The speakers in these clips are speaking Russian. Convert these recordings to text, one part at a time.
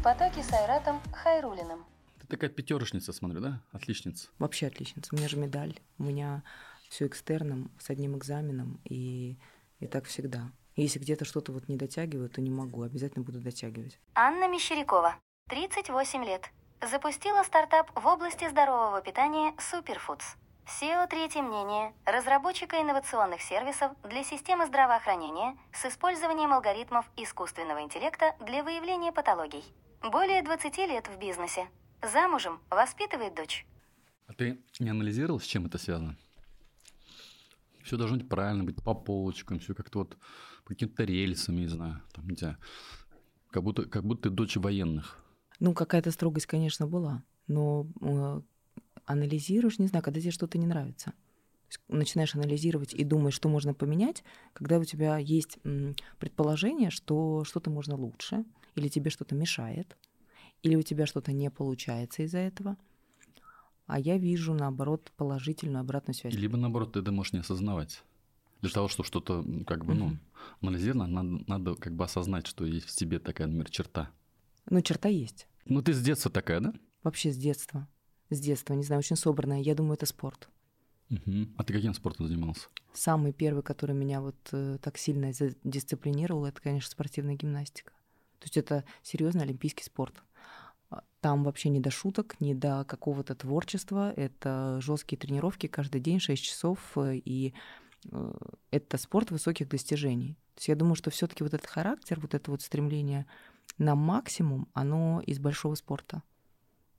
в потоке с Айратом Хайрулиным. Ты такая пятерочница, смотрю, да? Отличница. Вообще отличница. У меня же медаль. У меня все экстерном, с одним экзаменом, и, и так всегда. Если где-то что-то вот не дотягиваю, то не могу, обязательно буду дотягивать. Анна Мещерякова, 38 лет. Запустила стартап в области здорового питания Superfoods. SEO «Третье мнение» – разработчика инновационных сервисов для системы здравоохранения с использованием алгоритмов искусственного интеллекта для выявления патологий. Более 20 лет в бизнесе. Замужем, воспитывает дочь. А ты не анализировал, с чем это связано? Все должно быть правильно, быть по полочкам, все как-то вот по каким-то рельсам, не знаю, там, не знаю, как будто, как будто ты дочь военных. Ну, какая-то строгость, конечно, была, но э, анализируешь, не знаю, когда тебе что-то не нравится. Начинаешь анализировать и думаешь, что можно поменять, когда у тебя есть предположение, что что-то можно лучше, или тебе что-то мешает, или у тебя что-то не получается из-за этого. А я вижу, наоборот, положительную обратную связь. Либо, наоборот, ты это можешь не осознавать. Для того, чтобы что-то, как бы, ну, анализировать, надо, надо как бы осознать, что есть в тебе такая, например, черта. Ну, черта есть. Ну, ты с детства такая, да? Вообще с детства с детства, не знаю, очень собранная. Я думаю, это спорт. Угу. А ты каким спортом занимался? Самый первый, который меня вот э, так сильно дисциплинировал, это, конечно, спортивная гимнастика. То есть это серьезный олимпийский спорт. А, там вообще не до шуток, не до какого-то творчества. Это жесткие тренировки каждый день, 6 часов. Э, и э, это спорт высоких достижений. То есть я думаю, что все-таки вот этот характер, вот это вот стремление на максимум, оно из большого спорта.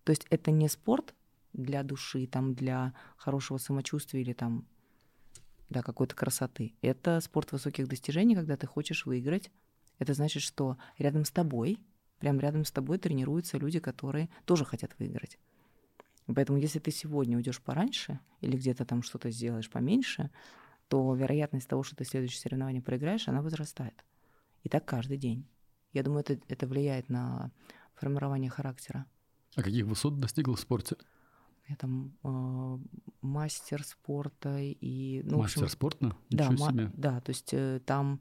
То есть это не спорт для души, там, для хорошего самочувствия или там, да, какой-то красоты. Это спорт высоких достижений, когда ты хочешь выиграть. Это значит, что рядом с тобой, прям рядом с тобой тренируются люди, которые тоже хотят выиграть. Поэтому если ты сегодня уйдешь пораньше или где-то там что-то сделаешь поменьше, то вероятность того, что ты следующее соревнование проиграешь, она возрастает. И так каждый день. Я думаю, это, это влияет на формирование характера. А каких высот достигла в спорте? Я там э, мастер спорта и... Ну, мастер общем, спорта? Да, ма- да, то есть э, там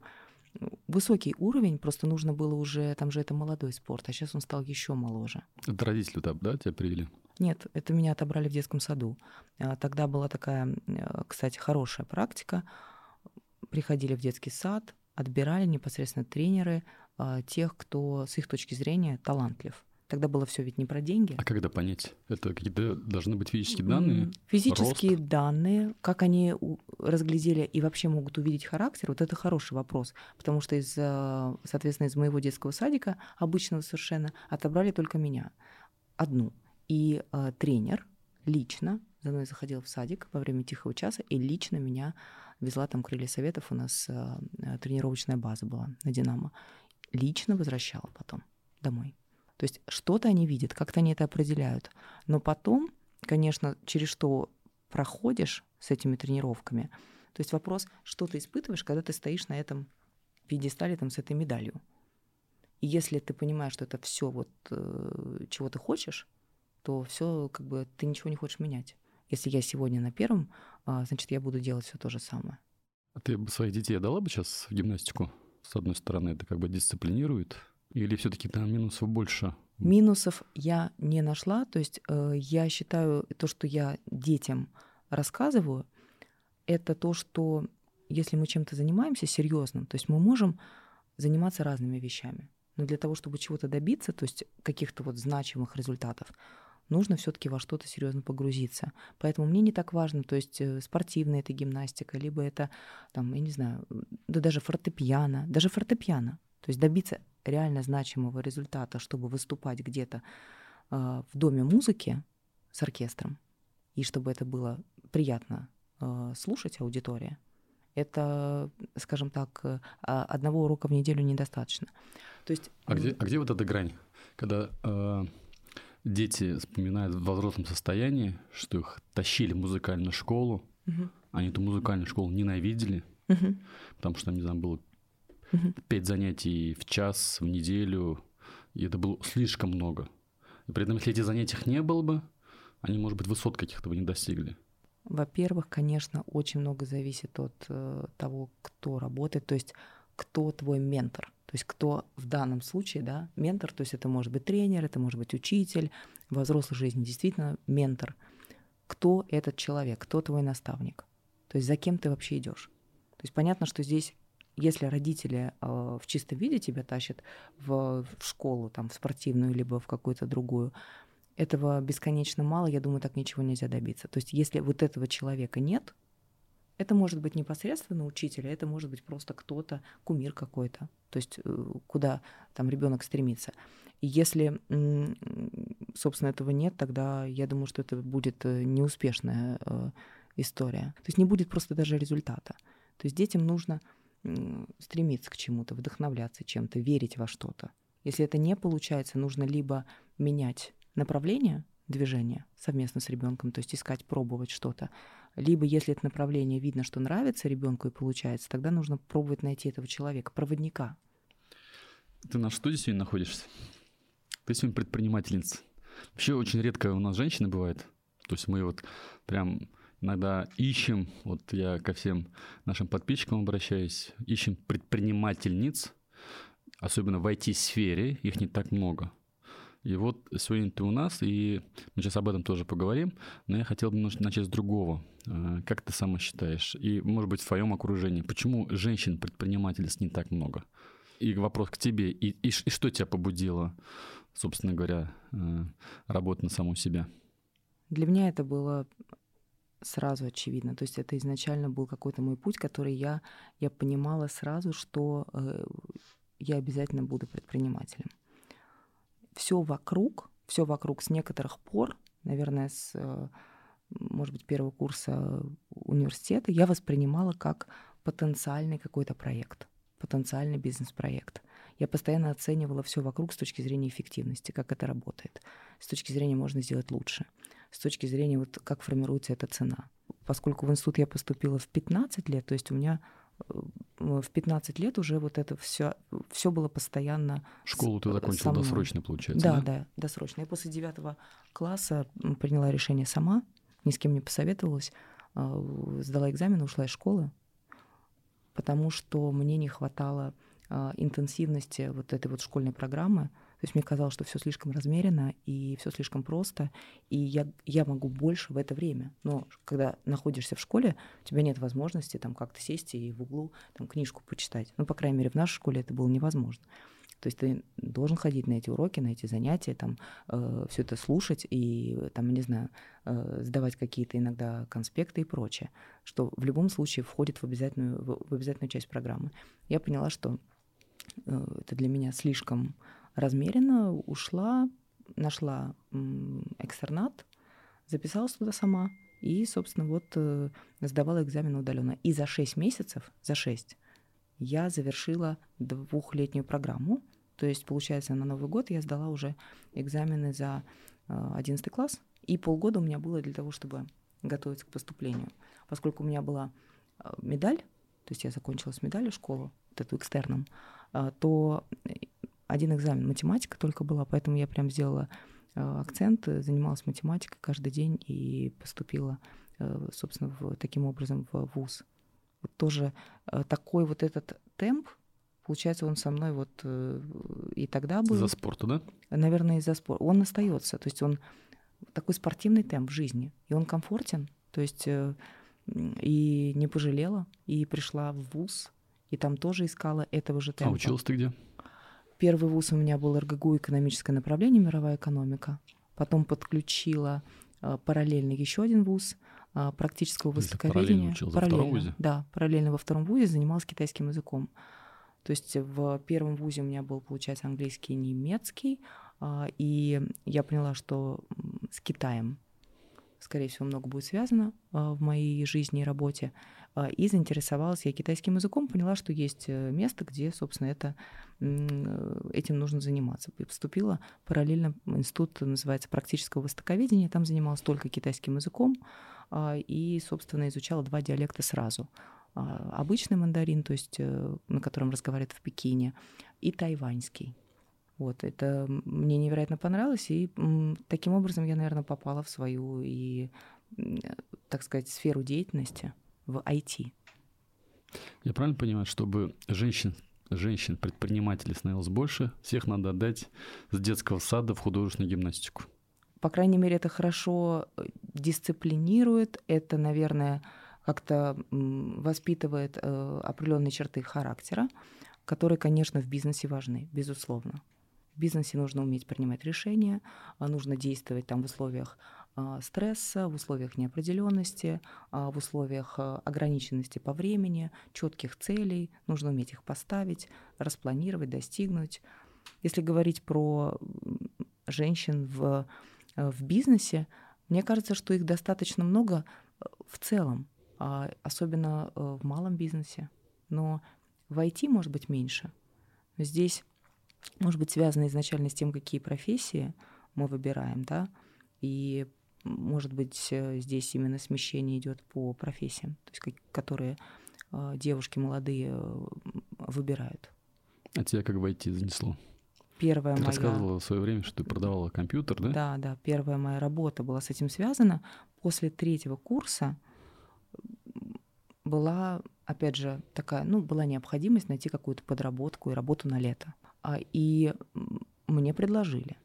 высокий уровень, просто нужно было уже, там же это молодой спорт, а сейчас он стал еще моложе. Это родители там, да, тебя привели? Нет, это меня отобрали в детском саду. А, тогда была такая, э, кстати, хорошая практика. Приходили в детский сад, отбирали непосредственно тренеры а, тех, кто с их точки зрения талантлив. Тогда было все ведь не про деньги. А когда понять? Это какие-то должны быть физические данные? Физические рост? данные, как они разглядели и вообще могут увидеть характер, вот это хороший вопрос. Потому что из, э, соответственно, из моего детского садика, обычного совершенно, отобрали только меня. Одну. И э, тренер лично за мной заходил в садик во время тихого часа и лично меня везла там крылья советов. У нас э, э тренировочная база была на «Динамо». Лично возвращала потом домой. То есть что-то они видят, как-то они это определяют. Но потом, конечно, через что проходишь с этими тренировками, то есть вопрос, что ты испытываешь, когда ты стоишь на этом пьедестале там, с этой медалью. И если ты понимаешь, что это все вот э, чего ты хочешь, то все как бы ты ничего не хочешь менять. Если я сегодня на первом, э, значит я буду делать все то же самое. А ты бы своих детей дала бы сейчас в гимнастику? С одной стороны, это как бы дисциплинирует, или все-таки там минусов больше? Минусов я не нашла. То есть э, я считаю, то, что я детям рассказываю, это то, что если мы чем-то занимаемся серьезным, то есть мы можем заниматься разными вещами. Но для того, чтобы чего-то добиться, то есть каких-то вот значимых результатов, нужно все-таки во что-то серьезно погрузиться. Поэтому мне не так важно, то есть э, спортивная это гимнастика, либо это, там, я не знаю, да даже фортепиано, даже фортепиано. То есть добиться реально значимого результата, чтобы выступать где-то э, в доме музыки с оркестром, и чтобы это было приятно э, слушать аудитория, это, скажем так, э, одного урока в неделю недостаточно. То есть, а, где, а где вот эта грань, когда э, дети вспоминают в взрослом состоянии, что их тащили в музыкальную школу, угу. они эту музыкальную школу ненавидели, угу. потому что, не знаю, было пять занятий в час, в неделю, и это было слишком много. И при этом, если этих занятий не было бы, они, может быть, высот каких-то бы не достигли. Во-первых, конечно, очень много зависит от э, того, кто работает. То есть кто твой ментор. То есть кто в данном случае, да, ментор, то есть это может быть тренер, это может быть учитель, во взрослой жизни действительно ментор. Кто этот человек, кто твой наставник? То есть за кем ты вообще идешь? То есть понятно, что здесь если родители э, в чистом виде тебя тащат в, в школу, там, в спортивную, либо в какую-то другую, этого бесконечно мало, я думаю, так ничего нельзя добиться. То есть если вот этого человека нет, это может быть непосредственно учитель, а это может быть просто кто-то, кумир какой-то, то есть э, куда там ребенок стремится. И если, собственно, этого нет, тогда я думаю, что это будет э, неуспешная э, история. То есть не будет просто даже результата. То есть детям нужно стремиться к чему-то, вдохновляться чем-то, верить во что-то. Если это не получается, нужно либо менять направление движения совместно с ребенком, то есть искать, пробовать что-то, либо, если это направление видно, что нравится ребенку и получается, тогда нужно пробовать найти этого человека, проводника. Ты на что сегодня находишься? Ты сегодня предпринимательница. Вообще очень редко у нас женщины бывает. То есть мы вот прям иногда ищем, вот я ко всем нашим подписчикам обращаюсь, ищем предпринимательниц, особенно в IT-сфере, их не так много. И вот сегодня ты у нас, и мы сейчас об этом тоже поговорим, но я хотел бы начать с другого. Э, как ты сама считаешь? И, может быть, в твоем окружении, почему женщин-предпринимательниц не так много? И вопрос к тебе. И, и, и что тебя побудило, собственно говоря, э, работать на саму себя? Для меня это было сразу очевидно. То есть это изначально был какой-то мой путь, который я, я понимала сразу, что э, я обязательно буду предпринимателем все вокруг, все вокруг с некоторых пор, наверное, с, э, может быть, первого курса университета, я воспринимала как потенциальный какой-то проект, потенциальный бизнес-проект. Я постоянно оценивала все вокруг с точки зрения эффективности, как это работает, с точки зрения можно сделать лучше, с точки зрения вот как формируется эта цена. Поскольку в институт я поступила в 15 лет, то есть у меня в 15 лет уже вот это все, все было постоянно. Школу ты закончила досрочно, получается? Да, да, да, досрочно. Я после девятого класса приняла решение сама, ни с кем не посоветовалась, а, сдала экзамен, ушла из школы, потому что мне не хватало интенсивности вот этой вот школьной программы. То есть мне казалось, что все слишком размеренно и все слишком просто, и я, я могу больше в это время. Но когда находишься в школе, у тебя нет возможности там как-то сесть и в углу там книжку почитать. Ну, по крайней мере, в нашей школе это было невозможно. То есть ты должен ходить на эти уроки, на эти занятия, там э, все это слушать и там, не знаю, э, сдавать какие-то иногда конспекты и прочее, что в любом случае входит в обязательную, в, в обязательную часть программы. Я поняла, что э, это для меня слишком размеренно ушла, нашла экстернат, записалась туда сама и, собственно, вот э, сдавала экзамен удаленно. И за 6 месяцев, за 6, я завершила двухлетнюю программу. То есть, получается, на Новый год я сдала уже экзамены за 11 э, класс, и полгода у меня было для того, чтобы готовиться к поступлению. Поскольку у меня была э, медаль, то есть я закончила с медалью школу, вот эту экстерном, то один экзамен математика только была, поэтому я прям сделала э, акцент, занималась математикой каждый день и поступила, э, собственно, в, таким образом в ВУЗ. Вот тоже э, такой вот этот темп, получается, он со мной вот и тогда был. За спорта, да? Наверное, из-за спорта. Он остается, то есть он такой спортивный темп в жизни, и он комфортен, то есть и не пожалела, и пришла в ВУЗ, и там тоже искала этого же а темпа. А училась ты где? Первый вуз у меня был РГГУ экономическое направление, мировая экономика. Потом подключила э, параллельно еще один вуз э, практического востоковедения. Параллельно, параллельно? Да, параллельно во втором вузе занималась китайским языком. То есть в первом вузе у меня был, получается, английский и немецкий, э, и я поняла, что с Китаем, скорее всего, много будет связано в моей жизни и работе. А, и заинтересовалась я китайским языком, поняла, что есть э, место, где, собственно, это, э, этим нужно заниматься. И поступила параллельно институт, называется практического востоковедения, там занималась только китайским языком и, собственно, изучала два диалекта сразу. Обычный мандарин, то есть э, на котором разговаривают в Пекине, и тайваньский. Вот, это мне невероятно понравилось, и таким образом я, наверное, попала в свою и, так сказать, сферу деятельности в IT. Я правильно понимаю, чтобы женщин женщин-предпринимателей становилось больше, всех надо отдать с детского сада в художественную гимнастику. По крайней мере, это хорошо э, дисциплинирует, это, наверное, как-то воспитывает э, определенные черты характера, которые, конечно, в бизнесе важны, безусловно. Бизнесе нужно уметь принимать решения, а нужно действовать там в условиях а, стресса, в условиях неопределенности, а, в условиях ограниченности по времени, четких целей. Нужно уметь их поставить, распланировать, достигнуть. Если говорить про женщин в, в бизнесе, мне кажется, что их достаточно много в целом, особенно в малом бизнесе. Но в IT может быть меньше. Здесь может быть связано изначально с тем, какие профессии мы выбираем, да, и может быть, э, здесь именно смещение идет по профессиям, то есть которые э, девушки молодые э, выбирают. А тебя как войти занесло? Первая ты моя... рассказывала в свое время, что ты продавала компьютер, да? Да, да. Первая моя работа была с этим связана. После третьего курса была, опять же, такая, ну, была необходимость найти какую-то подработку и работу на лето. А, и мне предложили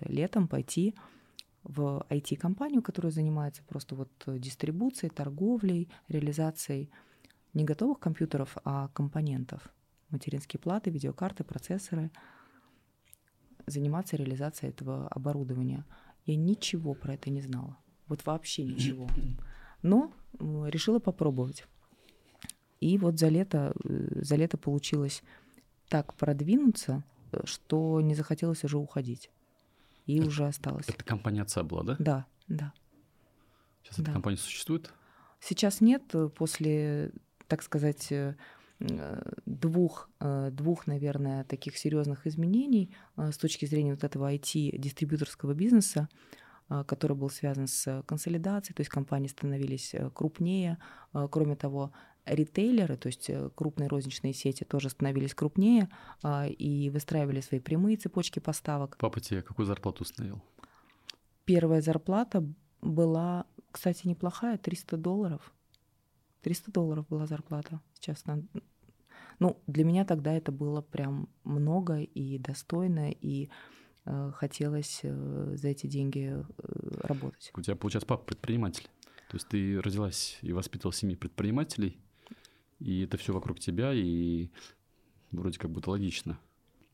летом пойти в IT-компанию, которая занимается просто вот дистрибуцией, торговлей, реализацией не готовых компьютеров, а компонентов. Материнские платы, видеокарты, процессоры. Заниматься реализацией этого оборудования. Я ничего про это не знала. Вот вообще ничего. Но решила попробовать. И вот за лето, э, за лето получилось так продвинуться, э, что не захотелось уже уходить и это, уже осталось. Это компания отца была, да? Да, да. Сейчас да. эта компания существует? Сейчас нет. После, так сказать, э, двух, э, двух, наверное, таких серьезных изменений э, с точки зрения вот этого IT-дистрибьюторского бизнеса, который был связан с консолидацией, то есть компании становились крупнее. Кроме того, ритейлеры, то есть э, крупные розничные сети тоже становились крупнее а, и выстраивали свои прямые цепочки поставок. Папа тебе какую зарплату установил? Первая зарплата была, кстати, неплохая, 300 долларов. 300 долларов была зарплата. Сейчас на... Ну, для меня тогда это было прям много и достойно, и э, хотелось э, за эти деньги э, работать. У тебя, получается, папа предприниматель. То есть ты родилась и воспитывала семьи предпринимателей, и это все вокруг тебя, и вроде как будто логично.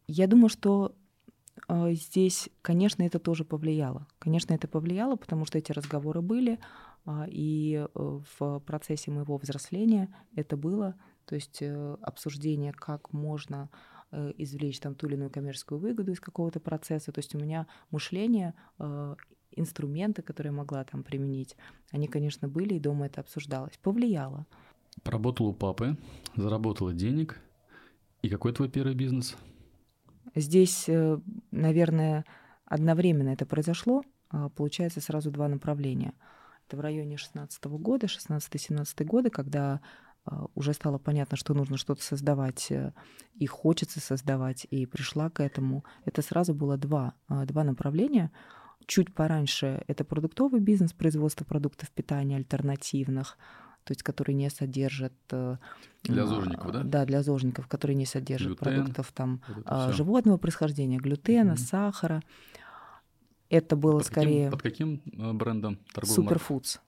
Я думаю, что э, здесь, конечно, это тоже повлияло. Конечно, это повлияло, потому что эти разговоры были, э, и в процессе моего взросления это было, то есть э, обсуждение, как можно э, извлечь там ту или иную коммерческую выгоду из какого-то процесса. То есть у меня мышление, э, инструменты, которые я могла там применить, они, конечно, были, и дома это обсуждалось. Повлияло. Поработала у папы, заработала денег. И какой твой первый бизнес? Здесь, э, наверное, одновременно это произошло. А, получается сразу два направления. Это в районе 16 года, 16-17 годы, когда а, уже стало понятно, что нужно что-то создавать, э, и хочется создавать, и пришла к этому. Это сразу было два, а, два направления. Чуть пораньше это продуктовый бизнес, производство продуктов питания альтернативных – то есть которые не содержат... Э, для зожников, да? Да, для зожников, которые не содержат Глютен, продуктов там вот животного происхождения, глютена, mm-hmm. сахара. Это было под скорее... Каким, под каким э, брендом? Суперфудс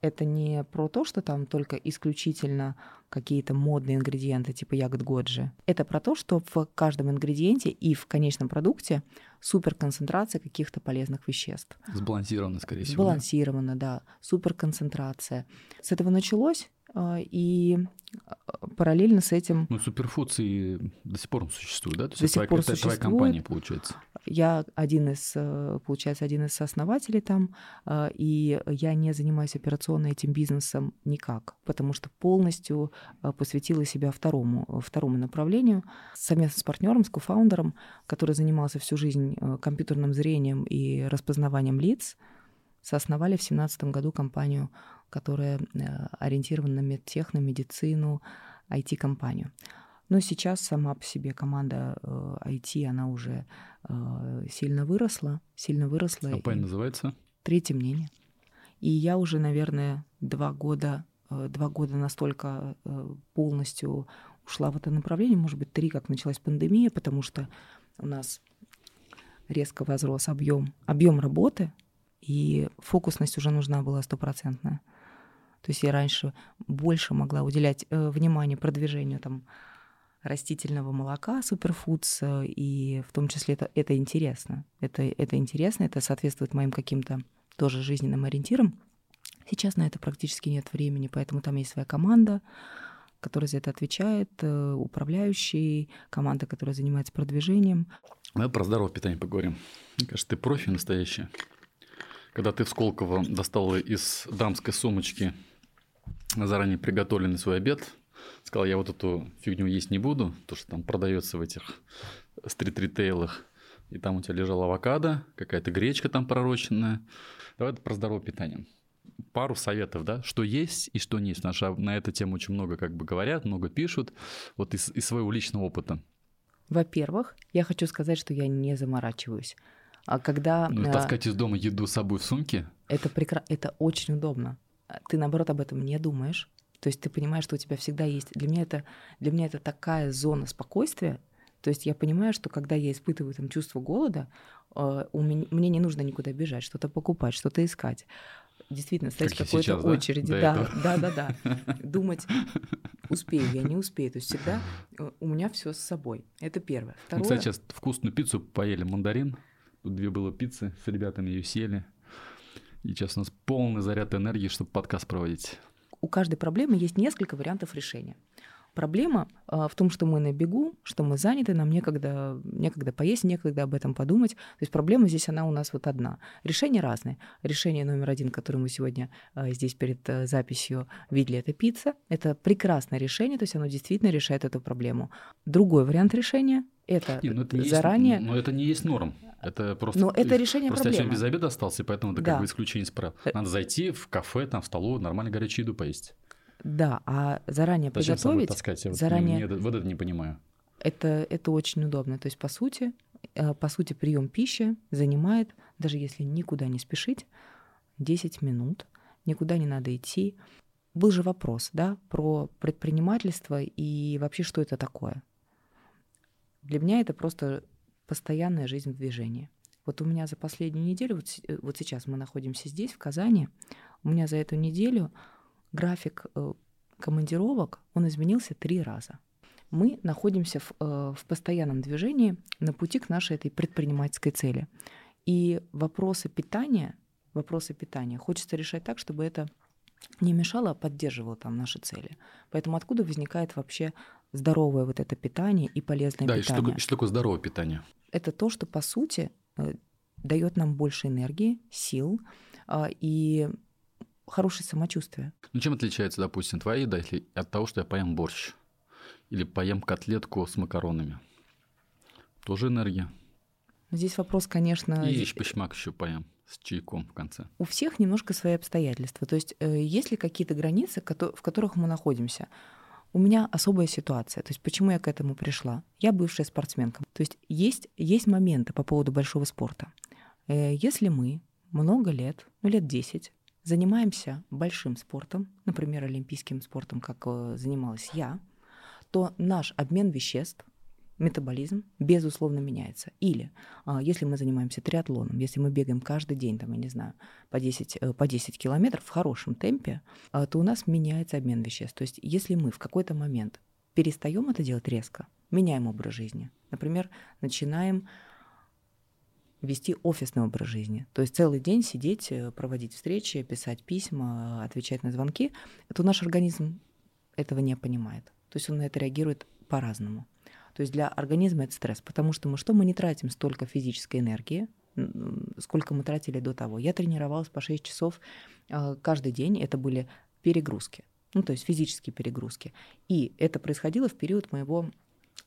это не про то, что там только исключительно какие-то модные ингредиенты типа ягод годжи. Это про то, что в каждом ингредиенте и в конечном продукте суперконцентрация каких-то полезных веществ. Сбалансировано, скорее всего. Сбалансировано, да. Суперконцентрация. С этого началось, и а, параллельно с этим... Ну, суперфудс и до сих пор существует, да? То есть до сих твоя, пор это существует. твоя компания, получается. Я один из, э, получается, один из основателей там, а, и я не занимаюсь операционно этим бизнесом никак, потому что полностью посвятила себя второму, второму направлению. Совместно с партнером, с кофаундером, который занимался всю жизнь э, компьютерным зрением и распознаванием лиц, соосновали в 2017 году компанию которая э, ориентирована на медтех, на медицину, IT-компанию. Но сейчас сама по себе команда IT, э, она уже э, сильно выросла, сильно выросла. Компания называется? Третье мнение. И я уже, наверное, два года два года настолько полностью ушла в это направление, может быть, три, как началась пандемия, потому что у нас резко возрос объем объем работы, и фокусность уже нужна была стопроцентная. То есть я раньше больше могла уделять э, внимание продвижению там, растительного молока, суперфудс, э, и в том числе это, это интересно. Это, это интересно, это соответствует моим каким-то тоже жизненным ориентирам. Сейчас на это практически нет времени, поэтому там есть своя команда, которая за это отвечает, э, управляющий, команда, которая занимается продвижением. Давай про здоровое питание поговорим. Мне кажется, ты профи настоящий. Когда ты в Сколково достала из дамской сумочки заранее приготовленный свой обед, сказал, я вот эту фигню есть не буду, то, что там продается в этих стрит-ритейлах, и там у тебя лежал авокадо, какая-то гречка там пророченная. Давай про здоровое питание. Пару советов, да, что есть и что не есть. Наша, на эту тему очень много как бы говорят, много пишут, вот из, из своего личного опыта. Во-первых, я хочу сказать, что я не заморачиваюсь. А когда... Ну, таскать из дома еду с собой в сумке? Это, прекра... это очень удобно ты наоборот об этом не думаешь. То есть ты понимаешь, что у тебя всегда есть. Для меня это, для меня это такая зона спокойствия. То есть я понимаю, что когда я испытываю там чувство голода, э, у меня, мне не нужно никуда бежать, что-то покупать, что-то искать. Действительно, стоять как в какой-то сейчас, очереди. Да? Да, да, да, да. Думать, успею, я не успею. То есть всегда э, у меня все с собой. Это первое. Второе... Мы, кстати, сейчас вкусную пиццу поели мандарин. Тут две было пиццы, с ребятами ее сели. И сейчас у нас полный заряд энергии, чтобы подкаст проводить. У каждой проблемы есть несколько вариантов решения. Проблема э, в том, что мы на бегу, что мы заняты, нам некогда, некогда поесть, некогда об этом подумать. То есть проблема здесь, она у нас вот одна. Решения разные. Решение номер один, которое мы сегодня э, здесь перед э, записью видели, это пицца. Это прекрасное решение, то есть оно действительно решает эту проблему. Другой вариант решения – это, не, ну это не заранее... Есть, но это не есть норм. Это просто, Но это решение просто проблемы. я без обеда остался, и поэтому это да. как бы исключение из правил. Э, Надо зайти в кафе, там, в столовую, нормально горячую еду поесть. Да, а заранее Зачем приготовить... таскать? Я заранее... вот, не, вот это не понимаю. Это, это очень удобно. То есть, по сути, э, по сути, прием пищи занимает, даже если никуда не спешить, 10 минут, никуда не надо идти. Был же вопрос, да, про предпринимательство и вообще, что это такое. Для меня это просто постоянная жизнь в движении. Вот у меня за последнюю неделю, вот, э, вот сейчас мы находимся здесь, в Казани, у меня за эту неделю график э, командировок, он изменился три раза. Мы находимся в, э, в постоянном движении на пути к нашей этой предпринимательской цели. И вопросы питания, вопросы питания хочется решать так, чтобы это не мешало, а поддерживало там наши цели. Поэтому откуда возникает вообще здоровое вот это питание и полезное да, питание? Да, и что, такое, что такое здоровое питание? Это то, что по сути э, дает нам больше энергии, сил а, и хорошее самочувствие. Ну чем отличается, допустим, твоя еда от того, что я поем борщ или поем котлетку с макаронами? Тоже энергия. Здесь вопрос, конечно... И ещпочмак еще поем с чайком в конце. У всех немножко свои обстоятельства. То есть э, есть ли какие-то границы, в которых мы находимся? У меня особая ситуация. То есть почему я к этому пришла? Я бывшая спортсменка. То есть есть, есть моменты по поводу большого спорта. Э, если мы много лет, ну лет 10, занимаемся большим спортом, например, олимпийским спортом, как э, занималась я, то наш обмен веществ метаболизм, безусловно, меняется. Или а, если мы занимаемся триатлоном, если мы бегаем каждый день, там, я не знаю, по 10, э, по 10 километров в хорошем темпе, а, то у нас меняется обмен веществ. То есть если мы в какой-то момент перестаем это делать резко, меняем образ жизни, например, начинаем вести офисный образ жизни. То есть целый день сидеть, э, проводить встречи, писать письма, отвечать на звонки, то наш организм этого не понимает. То есть он на это реагирует по-разному. То есть для организма это стресс, потому что мы что, мы не тратим столько физической энергии, сколько мы тратили до того. Я тренировалась по 6 часов а, каждый день, это были перегрузки, ну то есть физические перегрузки. И это происходило в период моего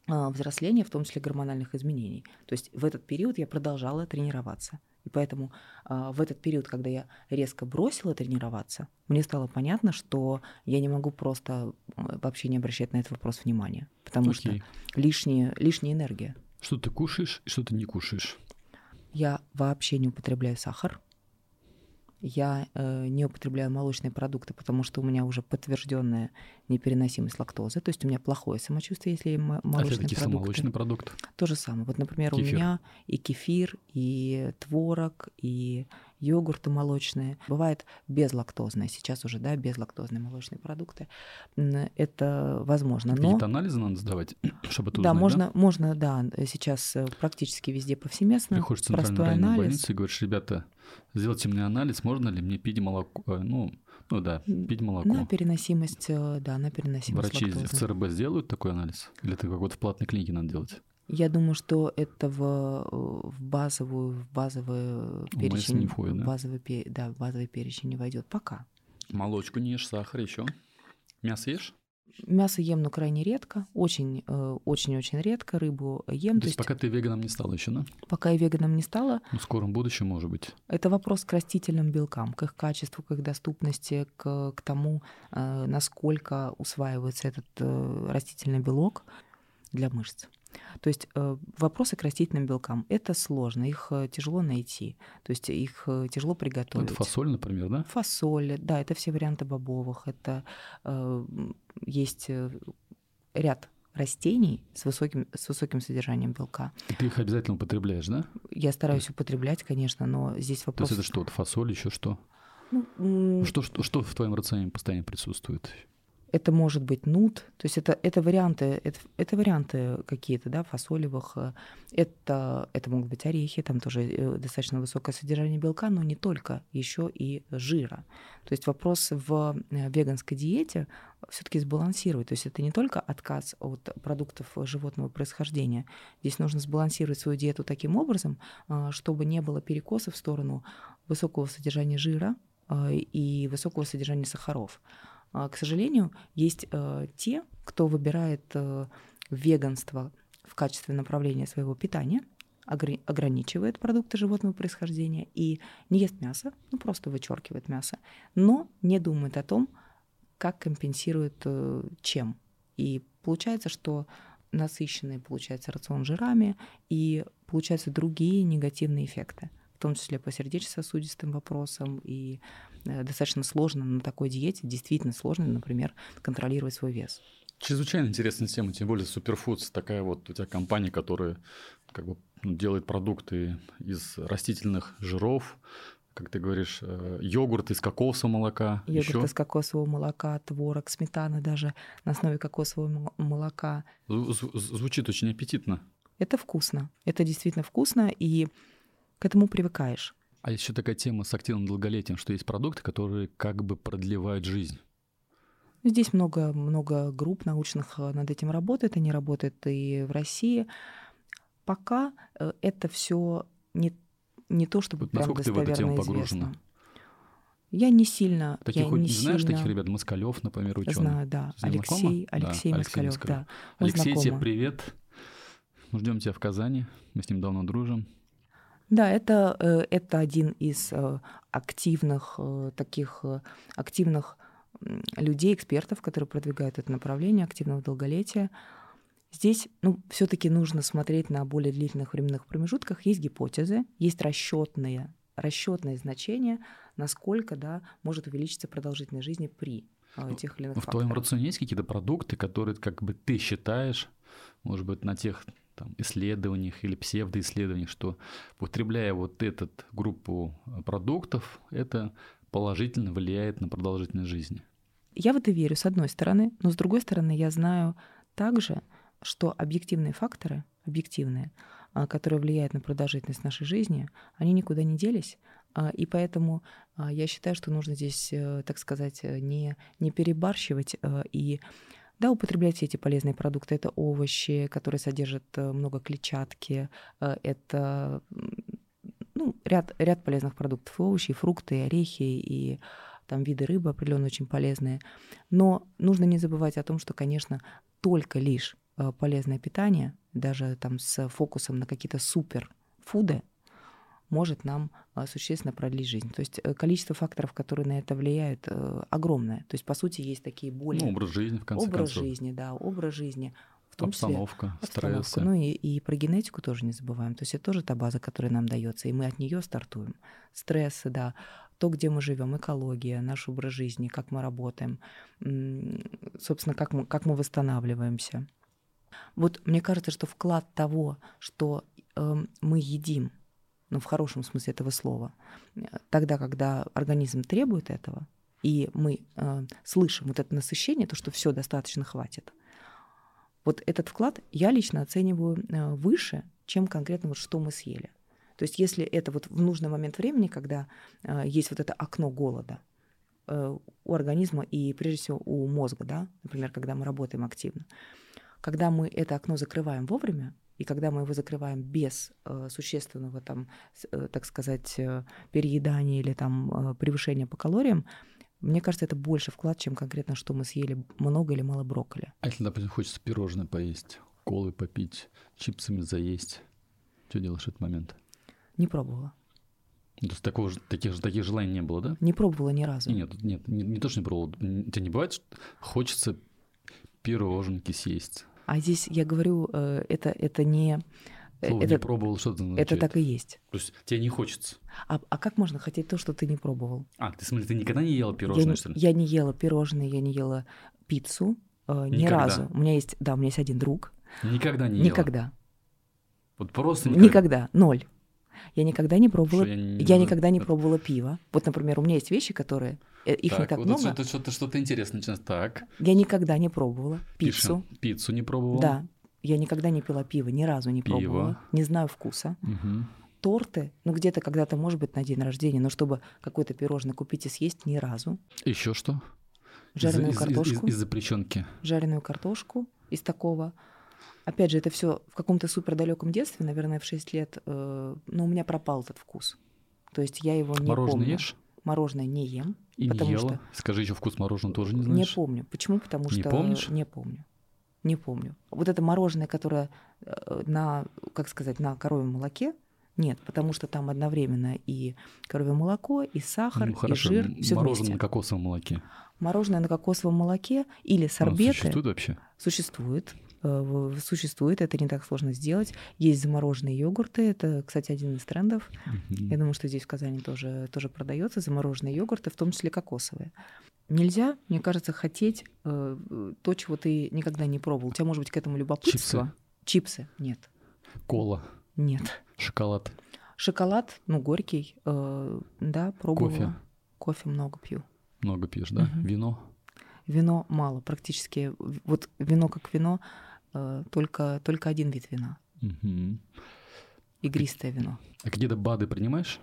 взросления, в том числе гормональных изменений. То есть в этот период я продолжала тренироваться. И поэтому а, в этот период, когда я резко бросила тренироваться, мне стало понятно, что я не могу просто вообще не обращать на этот вопрос внимания, потому Окей. что лишняя, лишняя энергия. Что ты кушаешь и что ты не кушаешь? Я вообще не употребляю сахар. я э, не употребляю молочные продукты, потому что у меня уже подтвержденная непереносимость лактозы, то есть у меня плохое самочувствие, если ем молочные а продукты. молочный продукт? То же самое. Вот, например, кефир. у меня и кефир, и творог, и йогурты молочные. Бывает безлактозные, сейчас уже, да, безлактозные молочные продукты. Это возможно. Но... Какие-то анализы надо сдавать, чтобы это да, узнать, можно, да? можно, да, сейчас э, практически везде повсеместно. Приходишь в центральную анализ. больницу и говоришь, ребята, сделайте мне анализ, можно ли мне пить молоко, э, ну, ну да, пить молоко. На переносимость, э, да, на переносимость Врачи лактозы. в ЦРБ сделают такой анализ? Или это какой-то в платной клинике надо делать? Я думаю, что это в, в базовую, в базовый перечень, не входит, да? базовый, да, в базовый перечень не войдет пока. Молочку не ешь, сахар еще. Мясо ешь? Мясо ем, но крайне редко, очень, э, очень-очень редко. Рыбу ем. То, то есть, пока ты веганом не стала еще, да? Пока я веганом не стала. Ну, в скором будущем, может быть. Это вопрос к растительным белкам, к их качеству, к их доступности, к, к тому, э, насколько усваивается этот э, растительный белок для мышц. То есть вопросы к растительным белкам это сложно, их тяжело найти, то есть их тяжело приготовить. Это фасоль, например, да? Фасоль, да, это все варианты бобовых, это есть ряд растений с высоким, с высоким содержанием белка. И ты их обязательно употребляешь, да? Я стараюсь употреблять, конечно, но здесь вопрос... То есть это что, фасоль, еще что? Ну, что, что, что в твоем рационе постоянно присутствует? Это может быть нут, то есть это, это варианты, это, это варианты какие-то, да, фасолевых. Э, это, это могут быть орехи, там тоже э, достаточно высокое содержание белка, но не только, еще и жира. То есть вопрос в э, веганской диете все-таки сбалансировать. То есть это не только отказ от продуктов животного происхождения. Здесь нужно сбалансировать свою диету таким образом, чтобы не было перекоса в сторону высокого содержания жира и высокого содержания сахаров. А, к сожалению, есть э, те, кто выбирает э, веганство в качестве направления своего питания, ограничивает продукты животного происхождения и не ест мясо, ну просто вычеркивает мясо, но не думает о том, как компенсирует э, чем. И получается, что насыщенный получается рацион жирами и получаются другие негативные эффекты, в том числе по сердечно-сосудистым вопросам и достаточно сложно на такой диете, действительно сложно, например, контролировать свой вес. Чрезвычайно интересная тема, тем более Superfoods, такая вот у тебя компания, которая как бы ну, делает продукты из растительных жиров, как ты говоришь, э, йогурт из кокосового молока. Йогурт еще? из кокосового молока, творог, сметана даже на основе кокосового молока. Звучит очень аппетитно. Это вкусно. Это действительно вкусно, и к этому привыкаешь. А еще такая тема с активным долголетием, что есть продукты, которые как бы продлевают жизнь. Здесь много, много групп научных э, над этим работает, они работают и в России. Пока э, это все не, не то, чтобы вот прям достоверно ты в эту тему известно. погружена? Я не сильно. Таких я не знаешь сильно... таких ребят? Москалев, например, ученый. Знаю, да. Алексей, Алексей, да, Москалев, да. Мы Алексей, знакомы. тебе привет. Мы ждем тебя в Казани. Мы с ним давно дружим. Да, это, э, это один из э, активных э, таких активных людей, экспертов, которые продвигают это направление активного долголетия. Здесь ну, все-таки нужно смотреть на более длительных временных промежутках. Есть гипотезы, есть расчетные, расчетные значения, насколько да, может увеличиться продолжительность жизни при ну, тех или иных В твоем рационе есть какие-то продукты, которые как бы ты считаешь, может быть, на тех там, исследованиях или псевдоисследованиях, что употребляя вот эту группу э, продуктов, это положительно влияет на продолжительность жизни. Я в это верю, с одной стороны, но с другой стороны, я знаю также, что объективные факторы, объективные, а, которые влияют на продолжительность нашей жизни, они никуда не делись. А, и поэтому я считаю, что нужно здесь, э, так сказать, э, не, не перебарщивать и да, употреблять все эти полезные продукты. Это овощи, которые содержат э, много клетчатки, э, это ну, ряд, ряд полезных продуктов. И овощи, и фрукты, и орехи, и там виды рыбы определенно очень полезные. Но нужно не забывать о том, что, конечно, только лишь э, полезное питание, даже там с фокусом на какие-то суперфуды, может нам а, существенно продлить жизнь. То есть э, количество факторов, которые на это влияют, э, огромное. То есть, по сути, есть такие более... Ну, образ жизни, в конце образ концов. Образ жизни, да, образ жизни. В том обстановка, числе, обстановка. стресс. Ну и, и про генетику тоже не забываем. То есть это тоже та база, которая нам дается, и мы от нее стартуем. Стрессы, да, то, где мы живем, экология, наш образ жизни, как мы работаем, собственно, как мы, как мы восстанавливаемся. Вот мне кажется, что вклад того, что э, мы едим, ну, в хорошем смысле этого слова, тогда, когда организм требует этого, и мы э, слышим вот это насыщение, то, что все достаточно хватит, вот этот вклад я лично оцениваю э, выше, чем конкретно вот что мы съели. То есть если это вот в нужный момент времени, когда э, есть вот это окно голода э, у организма и прежде всего у мозга, да, например, когда мы работаем активно, когда мы это окно закрываем вовремя, и когда мы его закрываем без э, существенного, там, э, так сказать, э, переедания или там, э, превышения по калориям, мне кажется, это больше вклад, чем конкретно, что мы съели много или мало брокколи. А если, допустим, хочется пирожное поесть, колы попить, чипсами заесть, что делаешь в этот момент? Не пробовала. То есть такого, таких, таких желаний не было, да? Не пробовала ни разу. Нет, нет, не, не то, что не пробовала. У тебя не бывает, что хочется пироженки съесть? А здесь я говорю, э, это, это не... Э, Слово это, не пробовал, что это Это так и есть. То есть тебе не хочется? А, а как можно хотеть то, что ты не пробовал? А, ты, смотри, ты никогда не ела пирожные, я, что ли? Я не ела пирожные, я не ела пиццу э, ни никогда. разу. У меня есть, да, у меня есть один друг. Никогда не ела? Никогда. Вот просто никогда? Никогда, ноль. Я никогда не пробовала. Я, не... я никогда не пробовала пиво. Вот, например, у меня есть вещи, которые их так, не так вот много. Что-то, что-то, что-то интересное сейчас. Так. Я никогда не пробовала пиццу. Пишем. Пиццу не пробовала. Да. Я никогда не пила пиво, ни разу не пиво. пробовала. Не знаю вкуса. Угу. Торты, ну где-то когда-то, может быть, на день рождения, но чтобы какое-то пирожное купить и съесть, ни разу. Еще что? Жареную из, картошку. Из, из, из запрещенки. Жареную картошку из такого. Опять же, это все в каком-то супер далеком детстве, наверное, в 6 лет, э, ну, у меня пропал этот вкус. То есть я его не Мороженое помню. ешь? Мороженое не ем. И потому не ела? Что... Скажи еще вкус мороженого тоже не знаешь? Не помню. Почему? Потому не что... помнишь? Не помню. Не помню. Вот это мороженое, которое э, на, как сказать, на коровьем молоке, нет, потому что там одновременно и коровье молоко, и сахар, ну, хорошо. и жир, все Мороженое вместе. на кокосовом молоке. Мороженое на кокосовом молоке или Оно сорбеты. существует вообще? Существует. Э, Существует, это не так сложно сделать. Есть замороженные йогурты, это, кстати, один из трендов. Я думаю, что здесь в Казани тоже, тоже продается замороженные йогурты, в том числе кокосовые. Нельзя, мне кажется, хотеть э, то, чего ты никогда не пробовал. У тебя может быть к этому любопытство. Чипсы? Нет. Кола, Нет. шоколад, Шоколад, ну, горький, э, да, пробовала. кофе. Кофе много пью. Много пьешь, да? Мгм. Вино? Вино мало, практически. Вот вино как вино, только, только один вид вина. Игристое вино. А какие-то БАДы принимаешь?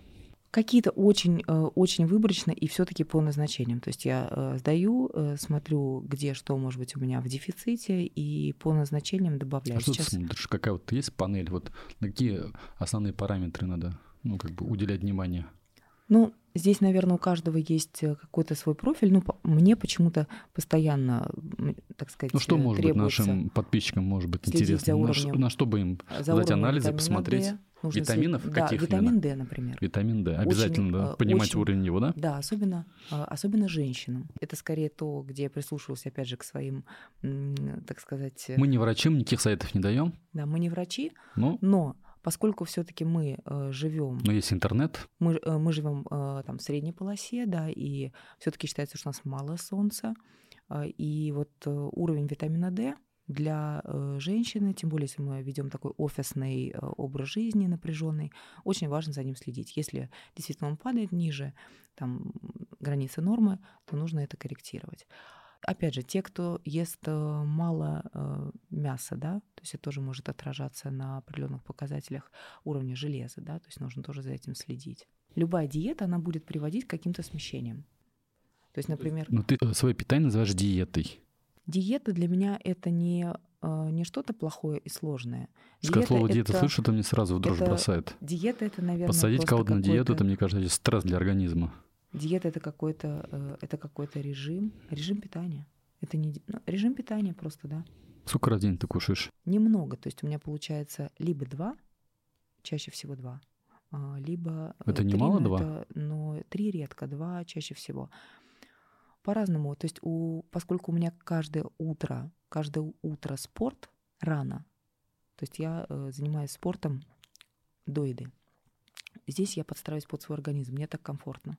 Какие-то очень, э, очень выборочно и все-таки по назначениям. То есть я э, сдаю, э, смотрю, где что может быть у меня в дефиците, и по назначениям добавляю. А что Сейчас ты смотришь? Какая вот есть панель? Вот на какие основные параметры надо ну, как бы уделять внимание? Ну, здесь, наверное, у каждого есть э, какой-то свой профиль. Ну, по- мне почему-то постоянно, так сказать, Ну, что э, может быть нашим подписчикам может быть интересно? на, ш- уровнем- на что бы им за дать анализы, посмотреть? D. Нужно Витаминов след- Да, каких витамин именно? D, например. Витамин D. Обязательно, да? э, Понимать очень- уровень его, да? Да, особенно, особенно женщинам. Это скорее то, где я прислушивалась, опять же, к своим, так сказать... Мы не врачи, никаких советов не даем. Да, мы не врачи, Ну, но поскольку все-таки мы э, живем, но есть интернет. мы, э, мы живем э, там в средней полосе, да, и все-таки считается, что у нас мало солнца, и вот уровень витамина D для женщины, тем более если мы ведем такой офисный образ жизни напряженный, очень важно за ним следить. Если действительно он падает ниже там, границы нормы, то нужно это корректировать. Опять же, те, кто ест э, мало э, мяса, да, то есть это тоже может отражаться на определенных показателях уровня железа, да, то есть нужно тоже за этим следить. Любая диета, она будет приводить к каким-то смещениям. То есть, например, Но ты э, свое питание называешь диетой. диета для меня это не, не что-то плохое и сложное. Сказать слово диета это- слышу, это мне сразу в дрожь это бросает. Диета это, наверное, Посадить кого-то на диету, это, мне кажется, стресс для организма. Диета это какой-то э, это какой-то режим, режим питания. Это не ну, режим питания просто, да. Сколько раз в день ты кушаешь? Немного, то есть у меня получается либо два, чаще всего два, а, либо э, Это три, немало, но два? это- но три редко, два чаще всего. По-разному, то есть у, поскольку у меня каждое утро, каждое утро спорт рано, то есть я э, занимаюсь спортом до еды. Здесь я подстраиваюсь под свой организм, мне так комфортно.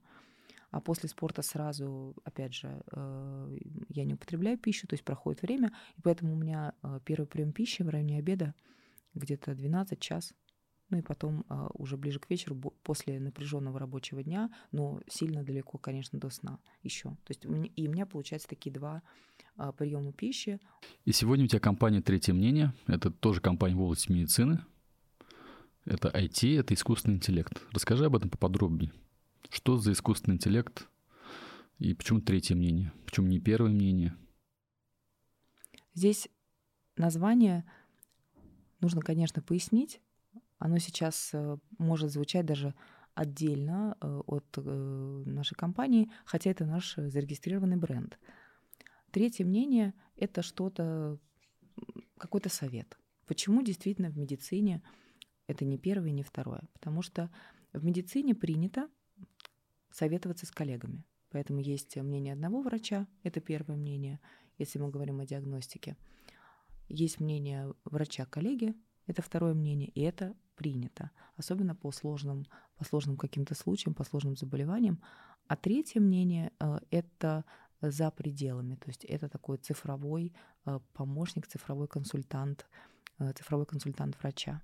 А после спорта сразу, опять же, э, я не употребляю пищу, то есть проходит время, и поэтому у меня э, первый прием пищи в районе обеда где-то 12 час, ну и потом а, уже ближе к вечеру, после напряженного рабочего дня, но сильно далеко, конечно, до сна еще. То есть и у меня получается такие два приема пищи. И сегодня у тебя компания «Третье мнение». Это тоже компания в области медицины. Это IT, это искусственный интеллект. Расскажи об этом поподробнее. Что за искусственный интеллект и почему третье мнение? Почему не первое мнение? Здесь название нужно, конечно, пояснить оно сейчас э, может звучать даже отдельно э, от э, нашей компании, хотя это наш зарегистрированный бренд. Третье мнение — это что-то, какой-то совет. Почему действительно в медицине это не первое и не второе? Потому что в медицине принято советоваться с коллегами. Поэтому есть мнение одного врача, это первое мнение, если мы говорим о диагностике. Есть мнение врача-коллеги, это второе мнение, и это принято, особенно по сложным, по сложным каким-то случаям, по сложным заболеваниям. А третье мнение э, — это за пределами, то есть это такой цифровой э, помощник, цифровой консультант, э, цифровой консультант врача.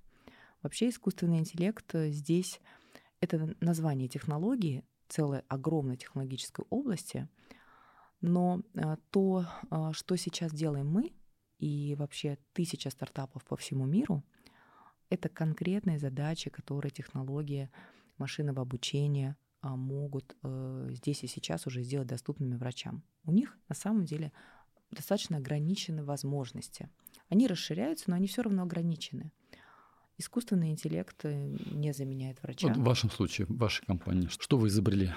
Вообще искусственный интеллект здесь — это название технологии, целой огромной технологической области, но то, что сейчас делаем мы, и вообще тысяча стартапов по всему миру — это конкретные задачи, которые технологии машинного обучения а, могут э, здесь и сейчас уже сделать доступными врачам. У них на самом деле достаточно ограничены возможности. Они расширяются, но они все равно ограничены. Искусственный интеллект э, не заменяет врача. Вот в вашем случае, в вашей компании, что вы изобрели?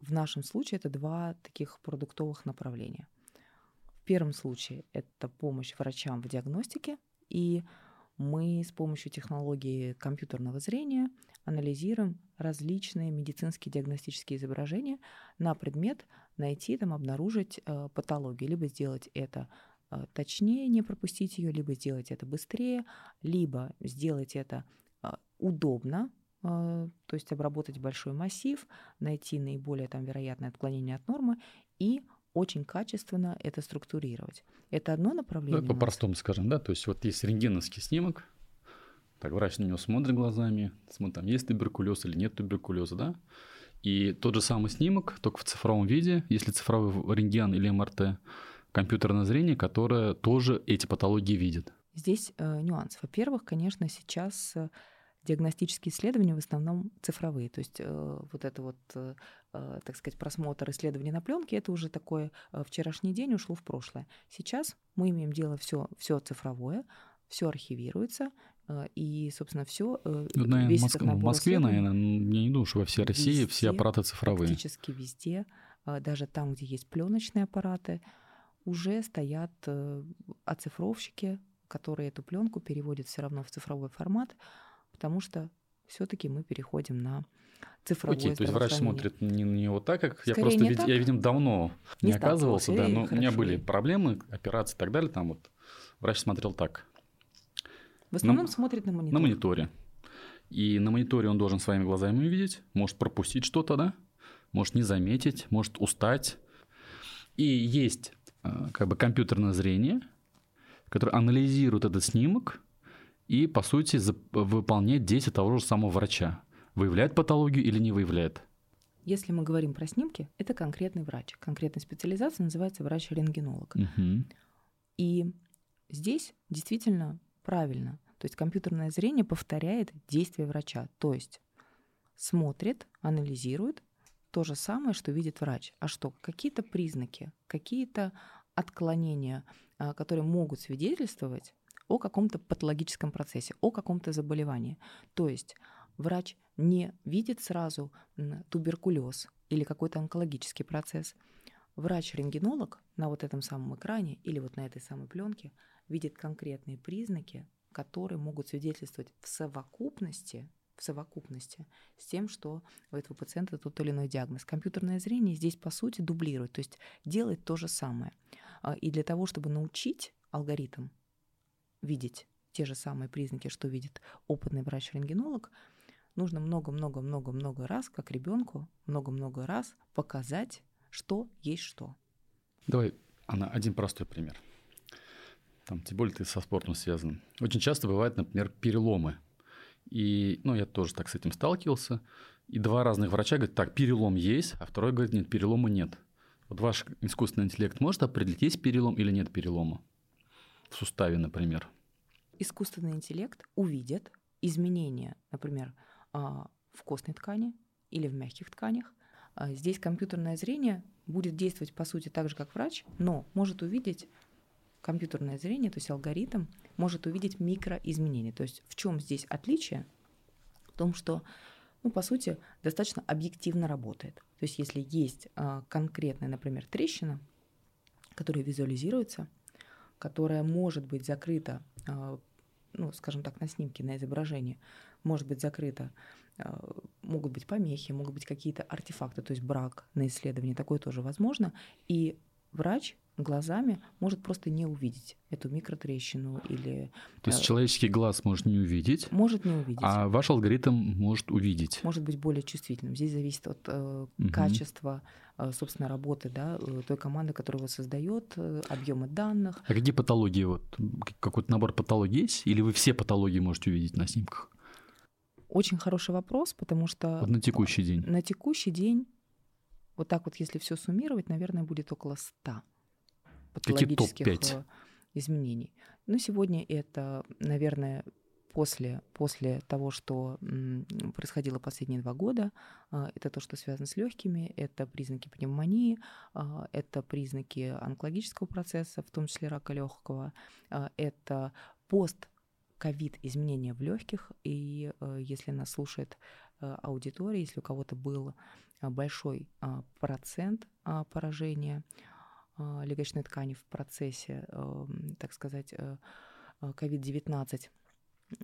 В нашем случае это два таких продуктовых направления. В первом случае это помощь врачам в диагностике и мы с помощью технологии компьютерного зрения анализируем различные медицинские диагностические изображения на предмет найти, там, обнаружить э, патологию, либо сделать это точнее, не пропустить ее, либо сделать это быстрее, либо сделать это э, удобно, э, то есть обработать большой массив, найти наиболее там, вероятное отклонение от нормы и очень качественно это структурировать. Это одно направление. Ну, по-простому скажем, да, то есть вот есть рентгеновский снимок, так врач на него смотрит глазами, смотрит, там есть туберкулез или нет туберкулеза, да, и тот же самый снимок, только в цифровом виде, если цифровой рентген или МРТ, компьютерное зрение, которое тоже эти патологии видит. Здесь э, нюанс. Во-первых, конечно, сейчас э, диагностические исследования в основном цифровые. То есть э, вот это вот, э, э, так сказать, просмотр исследований на пленке, это уже такой э, вчерашний день ушло в прошлое. Сейчас мы имеем дело все, все цифровое, все архивируется, э, и, собственно, все. Ну, наверное, весь Моск... в Москве, наверное, я не думаю, что во всей России везде, все аппараты цифровые. Практически везде, даже там, где есть пленочные аппараты, уже стоят э, оцифровщики, которые эту пленку переводят все равно в цифровой формат потому что все-таки мы переходим на цифровое Окей, то есть врач смотрит не, не вот так, как Скорее я просто, вид... я, видим, давно не, не оказывался, да, но хорошо. у меня были проблемы, операции и так далее, там вот врач смотрел так. В основном на, смотрит на мониторе. На мониторе. И на мониторе он должен своими глазами увидеть, может пропустить что-то, да, может не заметить, может устать. И есть как бы компьютерное зрение, которое анализирует этот снимок, и, по сути, выполнять действия того же самого врача. Выявляет патологию или не выявляет? Если мы говорим про снимки, это конкретный врач. Конкретная специализация называется врач-рентгенолог. Угу. И здесь действительно правильно. То есть компьютерное зрение повторяет действия врача. То есть смотрит, анализирует то же самое, что видит врач. А что? Какие-то признаки, какие-то отклонения, а, которые могут свидетельствовать о каком-то патологическом процессе, о каком-то заболевании. То есть врач не видит сразу туберкулез или какой-то онкологический процесс. Врач-рентгенолог на вот этом самом экране или вот на этой самой пленке видит конкретные признаки, которые могут свидетельствовать в совокупности в совокупности с тем, что у этого пациента тот или иной диагноз. Компьютерное зрение здесь, по сути, дублирует, то есть делает то же самое. А, и для того, чтобы научить алгоритм видеть те же самые признаки, что видит опытный врач-рентгенолог, нужно много-много-много-много раз, как ребенку, много-много раз показать, что есть что. Давай, Анна, один простой пример. Там, тем более ты со спортом связан. Очень часто бывают, например, переломы. И, ну, я тоже так с этим сталкивался. И два разных врача говорят, так, перелом есть, а второй говорит, нет, перелома нет. Вот ваш искусственный интеллект может определить, есть перелом или нет перелома? В суставе, например. Искусственный интеллект увидит изменения, например, а, в костной ткани или в мягких тканях. А, здесь компьютерное зрение будет действовать, по сути, так же, как врач, но может увидеть компьютерное зрение, то есть алгоритм, может увидеть микроизменения. То есть в чем здесь отличие? В том, что ну, по сути, достаточно объективно работает. То есть если есть а, конкретная, например, трещина, которая визуализируется, которая может быть закрыта, а, ну, скажем так, на снимке, на изображении, может быть закрыта, а, могут быть помехи, могут быть какие-то артефакты, то есть брак на исследовании, такое тоже возможно. И врач глазами может просто не увидеть эту микротрещину или... То есть э, человеческий глаз может не увидеть? Может не увидеть. А ваш алгоритм может увидеть? Может быть более чувствительным. Здесь зависит от э, угу. качества, э, собственно, работы да, той команды, которая его создает, э, объемы данных. А какие патологии? Вот, какой-то набор патологий есть? Или вы все патологии можете увидеть на снимках? Очень хороший вопрос, потому что... Вот на текущий день. На текущий день, вот так вот, если все суммировать, наверное, будет около 100 патологических э, изменений. Но сегодня это, наверное, после, после того, что происходило последние два года, а, это то, что связано с легкими, это признаки пневмонии, а, это признаки онкологического процесса, в том числе рака легкого, а, это пост ковид изменения в легких, и э, если нас слушает э, аудитория, если у кого-то был большой процент поражения, легочной ткани в процессе, эм, так сказать, COVID-19 э, э,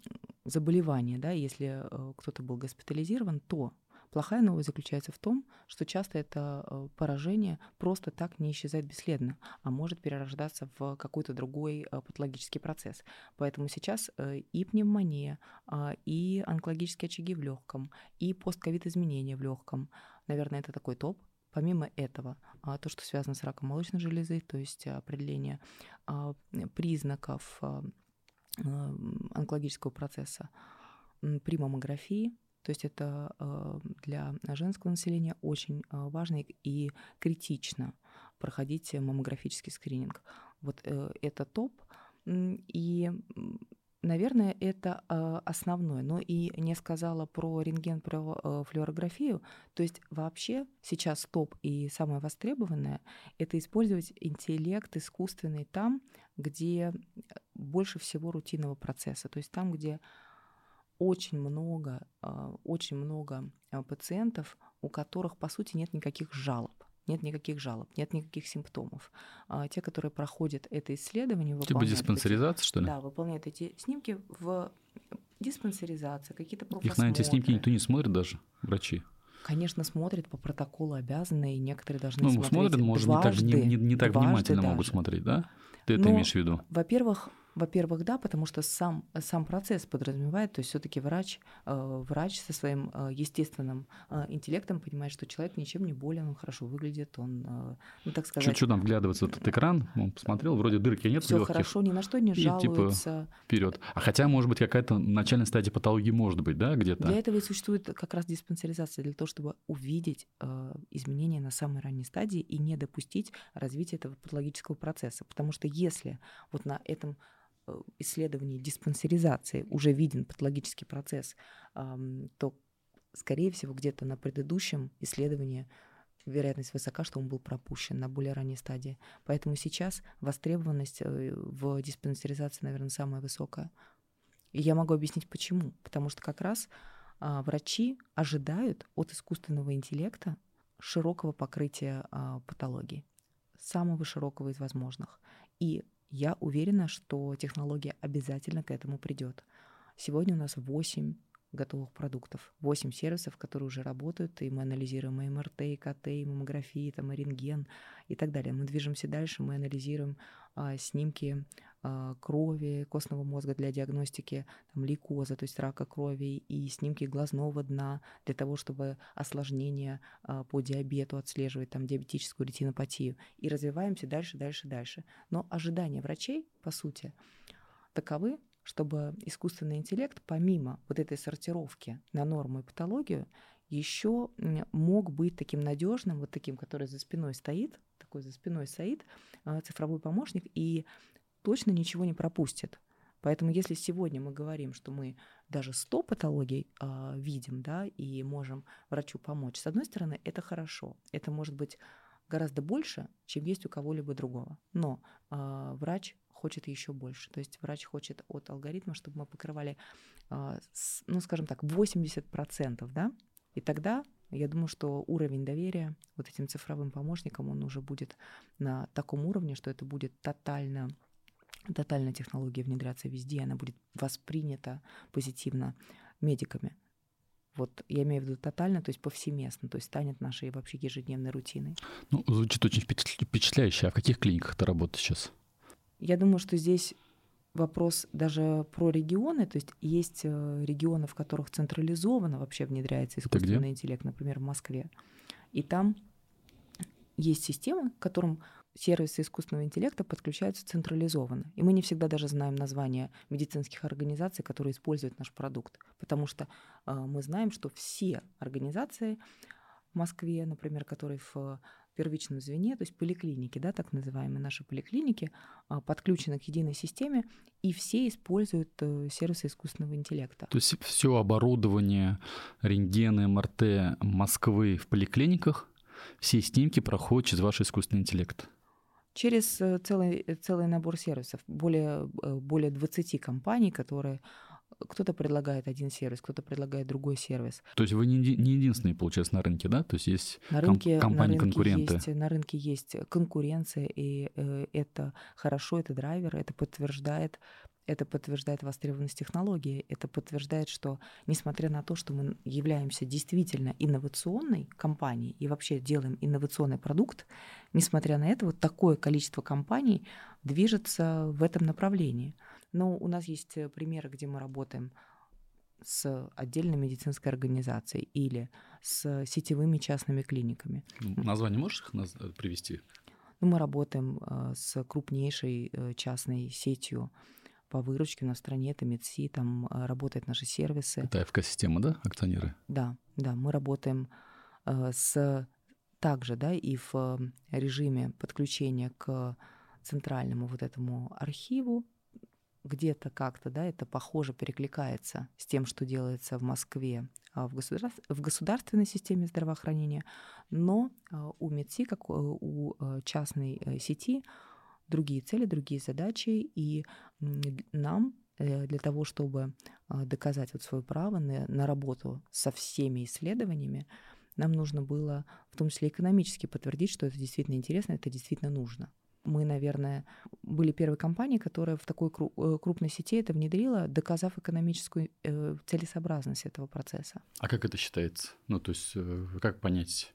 заболевания, да, если э, кто-то был госпитализирован, то плохая новость заключается в том, что часто это поражение просто так не исчезает бесследно, а может перерождаться в какой-то другой патологический процесс. Поэтому сейчас и пневмония, а, и онкологические очаги в легком, и постковид изменения в легком, наверное, это такой топ, Помимо этого, а, то, что связано с раком молочной железы, то есть определение а, признаков а, онкологического процесса при маммографии, то есть это для женского населения очень важно и критично проходить маммографический скрининг. Вот э, это топ. И Наверное, это э, основное. Но и не сказала про рентген, про э, флюорографию. То есть вообще сейчас топ и самое востребованное — это использовать интеллект искусственный там, где больше всего рутинного процесса. То есть там, где очень много, э, очень много пациентов, у которых, по сути, нет никаких жалоб нет никаких жалоб, нет никаких симптомов. А те, которые проходят это исследование, типа диспансеризация, эти, что ли? Да, выполняют эти снимки в диспансеризация, какие-то Их на эти снимки никто не смотрит даже, врачи. Конечно, смотрят по протоколу обязаны, и некоторые должны ну, смотреть смотрят, может, дважды, не так, не, не, не так внимательно даже. могут смотреть, да? Ты это Но, имеешь в виду? Во-первых, во-первых, да, потому что сам, сам процесс подразумевает, то есть все-таки врач, э, врач со своим э, естественным э, интеллектом понимает, что человек ничем не болен, он хорошо выглядит, он, ну так сказать... Что там вглядываться в этот экран? Он посмотрел, вроде дырки нет Все хорошо, ни на что не жалуется. Типа, вперед. А хотя, может быть, какая-то начальная стадия патологии может быть, да, где-то? Для этого и существует как раз диспансеризация, для того, чтобы увидеть изменения на самой ранней стадии и не допустить развития этого патологического процесса. Потому что если вот на этом исследований диспансеризации уже виден патологический процесс, то, скорее всего, где-то на предыдущем исследовании вероятность высока, что он был пропущен на более ранней стадии. Поэтому сейчас востребованность э, в диспансеризации, наверное, самая высокая. И я могу объяснить почему. Потому что как раз а, врачи ожидают от искусственного интеллекта широкого покрытия а, патологии, самого широкого из возможных. И я уверена, что технология обязательно к этому придет. Сегодня у нас 8 готовых продуктов, 8 сервисов, которые уже работают, и мы анализируем и МРТ, и КТ, и маммографии, там, и рентген и так далее. Мы движемся дальше, мы анализируем а, снимки крови, костного мозга для диагностики там, лейкоза, то есть рака крови, и снимки глазного дна для того, чтобы осложнения э, по диабету отслеживать, там, диабетическую ретинопатию. И развиваемся дальше, дальше, дальше. Но ожидания врачей, по сути, таковы, чтобы искусственный интеллект, помимо вот этой сортировки на норму и патологию, еще мог быть таким надежным, вот таким, который за спиной стоит, такой за спиной стоит, а, цифровой помощник, и точно ничего не пропустит. Поэтому если сегодня мы говорим, что мы даже 100 патологий э, видим, да, и можем врачу помочь, с одной стороны, это хорошо. Это может быть гораздо больше, чем есть у кого-либо другого. Но э, врач хочет еще больше. То есть врач хочет от алгоритма, чтобы мы покрывали, э, с, ну, скажем так, 80%, да, и тогда я думаю, что уровень доверия вот этим цифровым помощникам, он уже будет на таком уровне, что это будет тотально тотально технология внедряться везде, она будет воспринята позитивно медиками. Вот я имею в виду тотально, то есть повсеместно, то есть станет нашей вообще ежедневной рутиной. Ну, звучит очень впечатляюще. А в каких клиниках ты работаешь сейчас? Я думаю, что здесь вопрос даже про регионы, то есть есть э, регионы, в которых централизованно вообще внедряется искусственный интеллект, например, в Москве, и там есть системы, которым сервисы искусственного интеллекта подключаются централизованно. И мы не всегда даже знаем название медицинских организаций, которые используют наш продукт, потому что э, мы знаем, что все организации в Москве, например, которые в первичном звене, то есть поликлиники, да, так называемые наши поликлиники, а, подключены к единой системе, и все используют э, сервисы искусственного интеллекта. То есть все оборудование, рентгены, МРТ Москвы в поликлиниках, все снимки проходят через ваш искусственный интеллект? Через э, целый, э, целый набор сервисов. Более, более 20 компаний, которые кто-то предлагает один сервис, кто-то предлагает другой сервис. То есть вы не, не единственные, получается, на рынке, да? То есть есть на рынке, компании-конкуренты? Есть, на рынке есть конкуренция, и э, это хорошо, это драйвер, это подтверждает это подтверждает востребованность технологии, это подтверждает, что несмотря на то, что мы являемся действительно инновационной компанией и вообще делаем инновационный продукт, несмотря на это, вот такое количество компаний движется в этом направлении. Но у нас есть э, примеры, где мы работаем с отдельной медицинской организацией или с сетевыми частными клиниками. Название можешь их э, привести? Ну, мы работаем э, с крупнейшей частной сетью по выручке. На стране это МедСи, там работают наши сервисы. Это ФК-система, да, акционеры? Да, да, мы работаем с также, да, и в режиме подключения к центральному вот этому архиву где-то как-то, да, это похоже перекликается с тем, что делается в Москве а, в, государ... в государственной системе здравоохранения, но у МЕДСИ, как у э, частной э, сети, другие цели, другие задачи, и нам э, для того, чтобы а, доказать вот свое право на, на работу со всеми исследованиями, нам нужно было в том числе экономически подтвердить, что это действительно интересно, это действительно нужно мы, наверное, были первой компанией, которая в такой э, крупной сети это внедрила, доказав экономическую э, целесообразность этого процесса. А как это считается? Ну, то есть как понять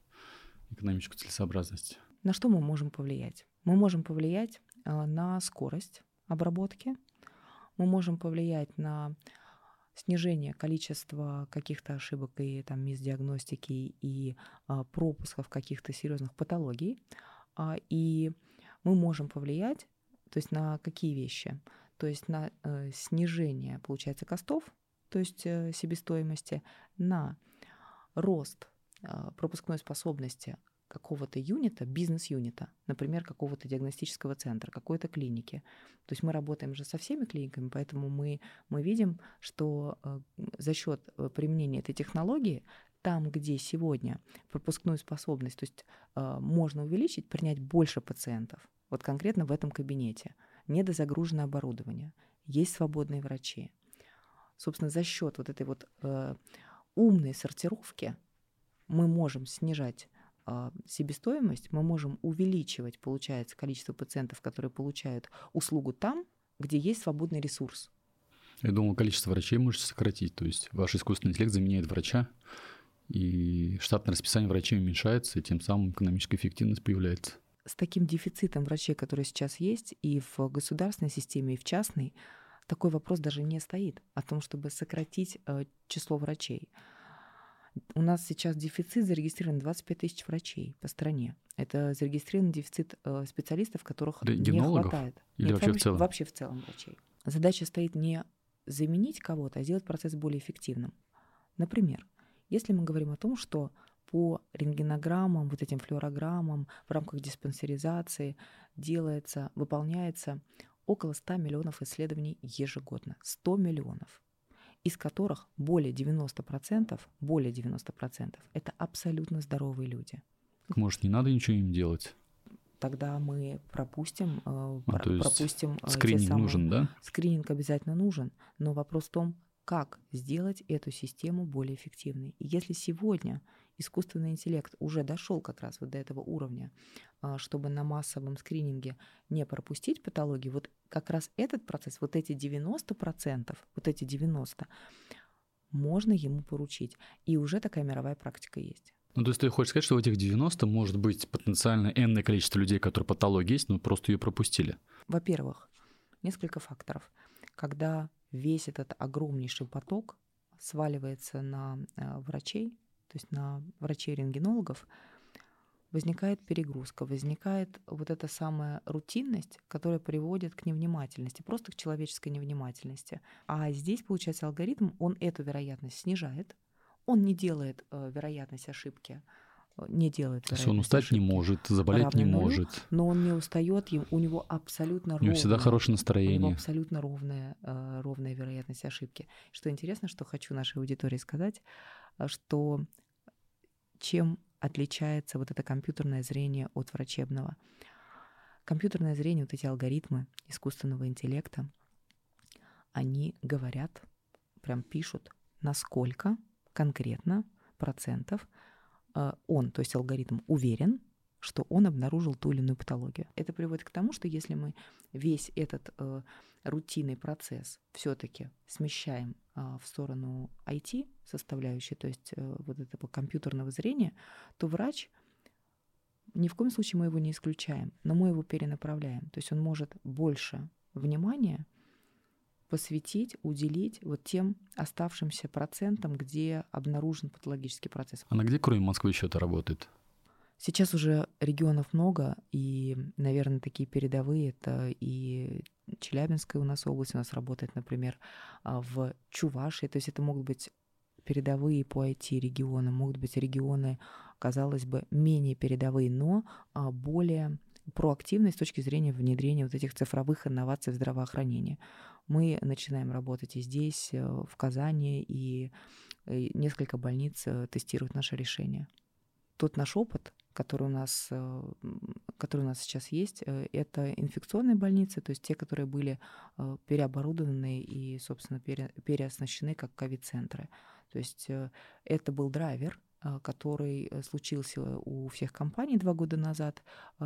экономическую целесообразность? На что мы можем повлиять? Мы можем повлиять на скорость обработки, мы можем повлиять на снижение количества каких-то ошибок и там мисдиагностики и а, пропусков каких-то серьезных патологий. А, и мы можем повлиять, то есть на какие вещи? То есть на э, снижение, получается, костов, то есть э, себестоимости, на рост пропускной способности какого-то юнита, бизнес-юнита, например, какого-то диагностического центра, какой-то клиники. То есть мы работаем же со всеми клиниками, поэтому мы, мы видим, что э, за счет э, применения этой технологии там, где сегодня пропускную способность, то есть э, можно увеличить, принять больше пациентов, вот конкретно в этом кабинете, недозагруженное оборудование, есть свободные врачи. Собственно, за счет вот этой вот умной сортировки мы можем снижать себестоимость, мы можем увеличивать, получается, количество пациентов, которые получают услугу там, где есть свободный ресурс. Я думал, количество врачей можете сократить. То есть ваш искусственный интеллект заменяет врача, и штатное расписание врачей уменьшается, и тем самым экономическая эффективность появляется. с таким дефицитом врачей, который сейчас есть и в государственной системе, и в частной, такой вопрос даже не стоит о том, чтобы сократить э, число врачей. У нас сейчас дефицит зарегистрирован 25 тысяч врачей по стране. Это зарегистрирован дефицит э, специалистов, которых не хватает. Или Нет, вообще в целом? Вообще в целом врачей. Задача стоит не заменить кого-то, а сделать процесс более эффективным. Например, если мы говорим о том, что по рентгенограммам, вот этим флюорограммам в рамках диспансеризации делается, выполняется около 100 миллионов исследований ежегодно. 100 миллионов из которых более 90%, более 90% это абсолютно здоровые люди. Может, не надо ничего им делать? Тогда мы пропустим, э, а, про- пропустим э, скрининг самые... нужен, да? Скрининг обязательно нужен, но вопрос в том, как сделать эту систему более эффективной. И если сегодня искусственный интеллект уже дошел как раз вот до этого уровня, чтобы на массовом скрининге не пропустить патологии, вот как раз этот процесс, вот эти 90%, вот эти 90%, можно ему поручить. И уже такая мировая практика есть. Ну, то есть ты хочешь сказать, что в этих 90 может быть потенциально энное количество людей, которые патологии есть, но просто ее пропустили? Во-первых, несколько факторов. Когда весь этот огромнейший поток сваливается на э, врачей, то есть на врачей-рентгенологов, возникает перегрузка, возникает вот эта самая рутинность, которая приводит к невнимательности, просто к человеческой невнимательности. А здесь, получается, алгоритм, он эту вероятность снижает, он не делает э, вероятность ошибки, э, не делает. То есть он устать не может, заболеть не нулю, может. Но он не устает, у него абсолютно ровное. У него всегда хорошее настроение. У него абсолютно ровная, э, ровная вероятность ошибки. Что интересно, что хочу нашей аудитории сказать, э, что чем отличается вот это компьютерное зрение от врачебного. Компьютерное зрение, вот эти алгоритмы искусственного интеллекта, они говорят, прям пишут, насколько конкретно процентов э, он, то есть алгоритм, уверен, что он обнаружил ту или иную патологию. Это приводит к тому, что если мы весь этот э, рутинный процесс все-таки смещаем э, в сторону IT составляющей, то есть э, вот этого компьютерного зрения, то врач ни в коем случае мы его не исключаем, но мы его перенаправляем. То есть он может больше внимания посвятить, уделить вот тем оставшимся процентам, где обнаружен патологический процесс. А на где, кроме Москвы, еще это работает? Сейчас уже регионов много, и, наверное, такие передовые это и Челябинская у нас область, у нас работает, например, а, в Чувашии, то есть это могут быть передовые по IT-регионам, могут быть регионы, казалось бы, менее передовые, но а, более проактивные с точки зрения внедрения вот этих цифровых инноваций в здравоохранение. Мы начинаем работать и здесь, э, в Казани, и несколько больниц э, тестируют наше решение. Тот наш опыт, который у нас, э, который у нас сейчас есть, э, это инфекционные больницы, то есть те, которые были э, переоборудованы и, собственно, пере, переоснащены как ковид-центры. То есть это был драйвер, который случился у всех компаний два года назад,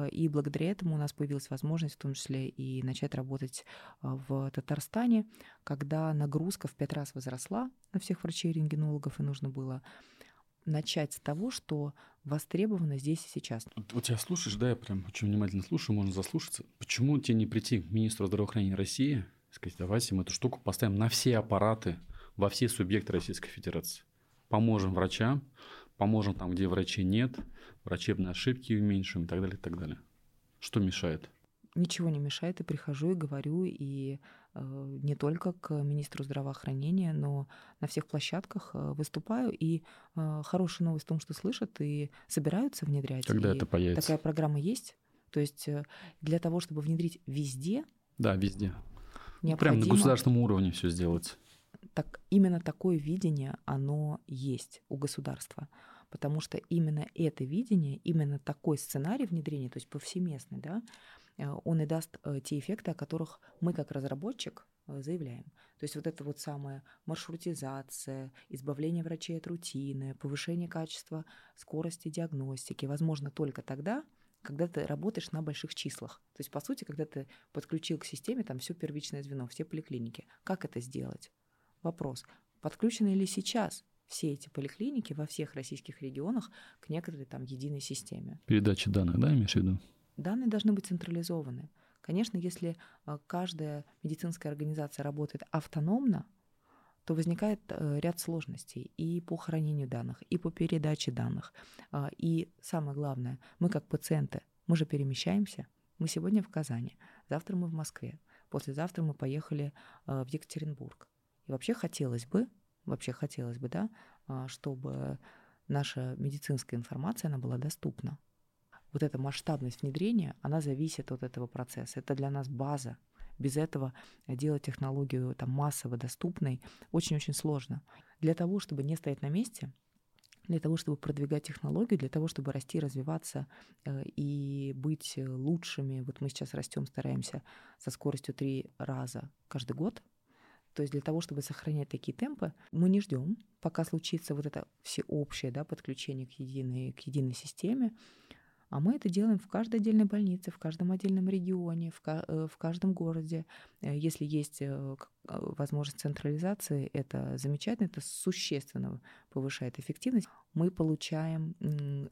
и благодаря этому у нас появилась возможность в том числе и начать работать в Татарстане, когда нагрузка в пять раз возросла на всех врачей-рентгенологов, и нужно было начать с того, что востребовано здесь и сейчас. Вот, вот тебя слушаешь, да, я прям очень внимательно слушаю, можно заслушаться. Почему тебе не прийти к министру здравоохранения России, сказать, давайте мы эту штуку поставим на все аппараты, во все субъекты Российской Федерации. Поможем врачам, поможем там, где врачей нет, врачебные ошибки уменьшим и так далее, и так далее. Что мешает? Ничего не мешает, и прихожу и говорю, и не только к министру здравоохранения, но на всех площадках э, выступаю. И э, хорошая новость в том, что слышат и собираются внедрять. Когда и это появится? Такая программа есть. То есть для того, чтобы внедрить везде. Да, везде. Ну, прям на государственном уровне все сделать. Так, именно такое видение, оно есть у государства. Потому что именно это видение, именно такой сценарий внедрения, то есть повсеместный, да, Э, он и даст э, те эффекты, о которых мы как разработчик э, заявляем. То есть вот это вот самая маршрутизация, избавление врачей от рутины, повышение качества скорости диагностики возможно только тогда, когда ты работаешь на больших числах. То есть, по сути, когда ты подключил к системе там все первичное звено, все поликлиники. Как это сделать? Вопрос. Подключены ли сейчас все эти поликлиники во всех российских регионах к некоторой там единой системе? Передача данных, да, имеешь в виду? Данные должны быть централизованы. Конечно, если а, каждая медицинская организация работает автономно, то возникает э, ряд сложностей и по хранению данных, и по передаче данных. А, и самое главное, мы как пациенты, мы же перемещаемся. Мы сегодня в Казани, завтра мы в Москве, послезавтра мы поехали э, в Екатеринбург. И вообще хотелось бы, вообще хотелось бы, да, а, чтобы наша медицинская информация, она была доступна. Вот эта масштабность внедрения, она зависит от этого процесса. Это для нас база. Без этого делать технологию там, массово доступной очень-очень сложно. Для того, чтобы не стоять на месте, для того, чтобы продвигать технологию, для того, чтобы расти, развиваться э, и быть лучшими. Вот мы сейчас растем, стараемся со скоростью три раза каждый год. То есть для того, чтобы сохранять такие темпы, мы не ждем, пока случится вот это всеобщее да, подключение к единой, к единой системе. А мы это делаем в каждой отдельной больнице, в каждом отдельном регионе, в, э, в каждом городе. Э, если есть э, возможность централизации, это замечательно, это существенно повышает эффективность. Мы получаем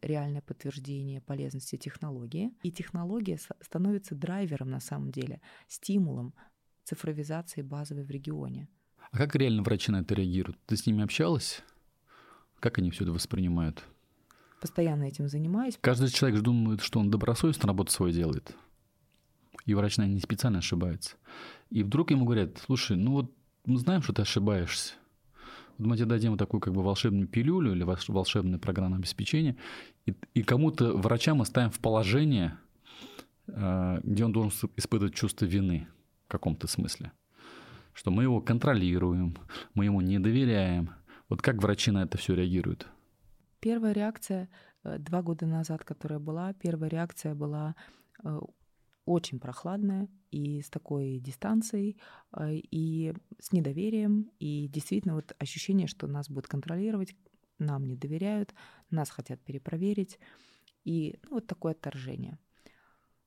реальное подтверждение полезности технологии, и технология становится драйвером на самом деле, стимулом цифровизации базовой в регионе. А как реально врачи на это реагируют? Ты с ними общалась? Как они все это воспринимают? Постоянно этим занимаюсь. Каждый человек же думает, что он добросовестно работу свою делает. И врач, наверное, не специально ошибается. И вдруг ему говорят, слушай, ну вот мы знаем, что ты ошибаешься. Вот мы тебе дадим вот такую как бы волшебную пилюлю или волшебное программное обеспечение, и, и кому-то врача мы ставим в положение, э, где он должен испытывать чувство вины каком-то смысле. Что мы его контролируем, мы ему не доверяем. Вот как врачи на это все реагируют? Первая реакция э, два года назад, которая была, первая реакция была э, очень прохладная и с такой дистанцией, э, и с недоверием, и действительно вот ощущение, что нас будут контролировать, нам не доверяют, нас хотят перепроверить, и ну, вот такое отторжение.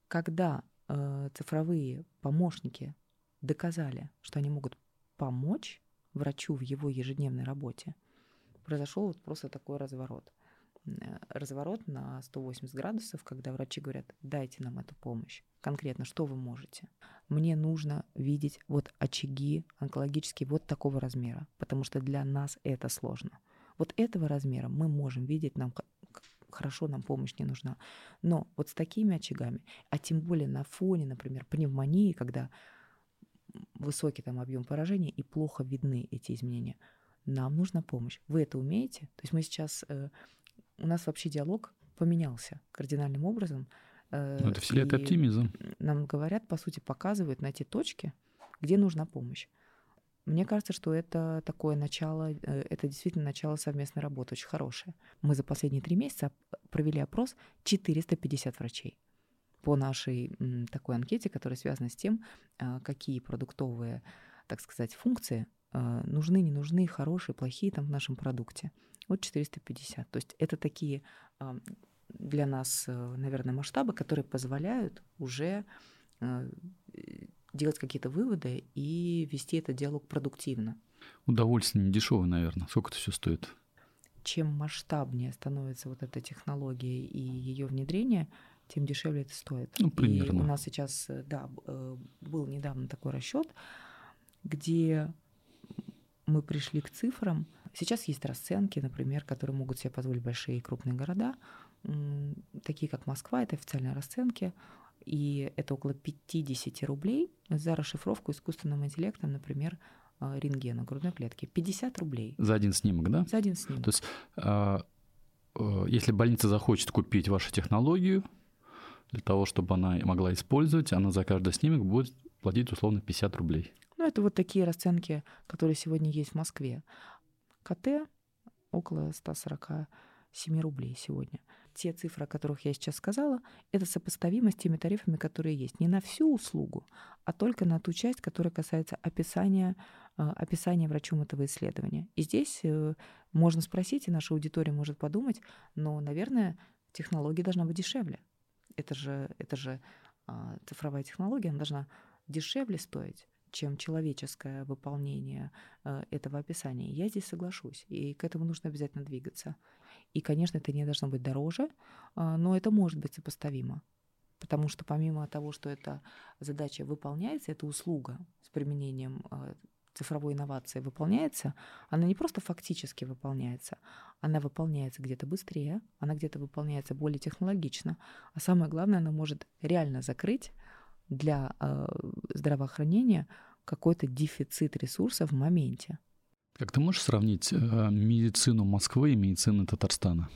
Когда э, цифровые помощники доказали, что они могут помочь врачу в его ежедневной работе, произошел вот просто такой разворот. Э, разворот на 180 градусов, когда врачи говорят, дайте нам эту помощь. Конкретно, что вы можете? Мне нужно видеть вот очаги онкологические вот такого размера, потому что для нас это сложно. Вот этого размера мы можем видеть, нам хорошо, нам помощь не нужна. Но вот с такими очагами, а тем более на фоне, например, пневмонии, когда высокий там объем поражения и плохо видны эти изменения, нам нужна помощь. Вы это умеете? То есть мы сейчас, э, у нас вообще диалог поменялся кардинальным образом. Э, ну, это вселяет оптимизм. Нам говорят, по сути, показывают на те точки, где нужна помощь. Мне кажется, что это такое начало, э, это действительно начало совместной работы, очень хорошее. Мы за последние три месяца провели опрос 450 врачей по нашей такой анкете, которая связана с тем, а, какие продуктовые, так сказать, функции нужны, не нужны, хорошие, плохие там в нашем продукте. Вот 450. То есть это такие а, для нас, э, наверное, масштабы, которые позволяют уже делать какие-то выводы и вести этот диалог продуктивно. Удовольствие не дешевое, наверное. Сколько это все стоит? Чем масштабнее становится вот эта технология и ее внедрение, тем дешевле это стоит. Ну, примерно. И у нас сейчас, э, да, э, был недавно такой расчет, где мы пришли к цифрам. Сейчас есть расценки, например, которые могут себе позволить большие и крупные города, такие как Москва, это официальные расценки и это около 50 рублей за расшифровку искусственным интеллектом, например, э, рентгена грудной клетки. 50 рублей. За один снимок, да? За один снимок. То есть, а, э, если больница захочет купить вашу технологию, для того, чтобы она могла использовать, она за каждый снимок будет платить условно 50 рублей. Ну, это вот такие расценки, которые сегодня есть в Москве. КТ около 147 рублей сегодня те цифры, о которых я сейчас сказала, это сопоставимо с теми тарифами, которые есть. Не на всю услугу, а только на ту часть, которая касается описания, э, описания врачом этого исследования. И здесь э, можно спросить, и наша аудитория может подумать, но, наверное, технология должна быть дешевле. Это же, это же а, цифровая технология, она должна дешевле стоить чем человеческое выполнение э, этого описания. Я здесь соглашусь, и к этому нужно обязательно двигаться. И, конечно, это не должно быть дороже, а, но это может быть сопоставимо. Потому что помимо того, что эта задача выполняется, эта услуга с применением э, цифровой инновации выполняется, она не просто фактически выполняется, она выполняется где-то быстрее, она где-то выполняется более технологично, а самое главное, она может реально закрыть для э, здравоохранения какой-то дефицит ресурсов в моменте. Как ты можешь сравнить э, медицину Москвы и медицину Татарстана?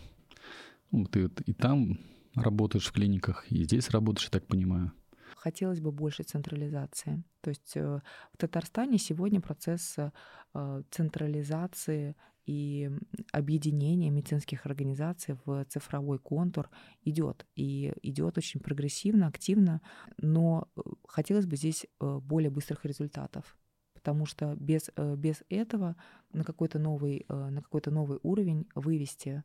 Ну, ты и там работаешь в клиниках, и здесь работаешь, я так понимаю. Хотелось бы больше централизации. То есть э, в Татарстане сегодня процесс э, централизации и объединения медицинских организаций в цифровой контур идет. И идет очень прогрессивно, активно, но э, хотелось бы здесь более быстрых результатов потому что без, без этого на какой-то новый, на какой-то новый уровень вывести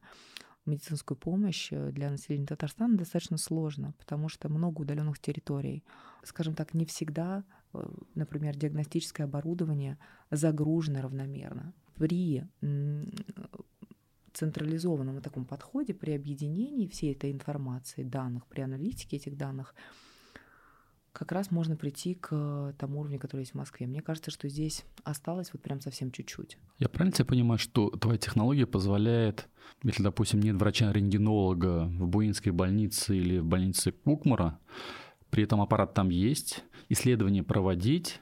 медицинскую помощь э, для населения Татарстана достаточно сложно, потому что много удаленных территорий. Скажем так, не всегда, э, например, диагностическое оборудование загружено равномерно. При централизованном таком подходе, при объединении всей этой информации, данных, при аналитике этих данных, как раз можно прийти к тому уровню, который есть в Москве. Мне кажется, что здесь осталось вот прям совсем чуть-чуть. Я правильно тебя понимаю, что твоя технология позволяет, если, допустим, нет врача-рентгенолога в Буинской больнице или в больнице Кукмара, при этом аппарат там есть, исследования проводить,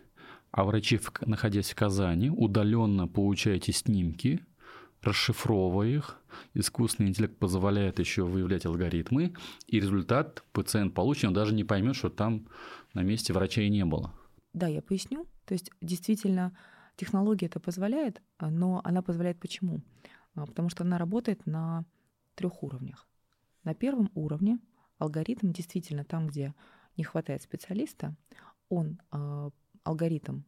а врачи, находясь в Казани, удаленно получаете снимки, расшифровывая их, искусственный интеллект позволяет еще выявлять алгоритмы, и результат пациент получит, он даже не поймет, что там на месте врача и не было. Да, я поясню. То есть действительно технология это позволяет, но она позволяет почему? А, потому что она работает на трех уровнях. На первом уровне алгоритм действительно там, где не хватает специалиста, он э, алгоритм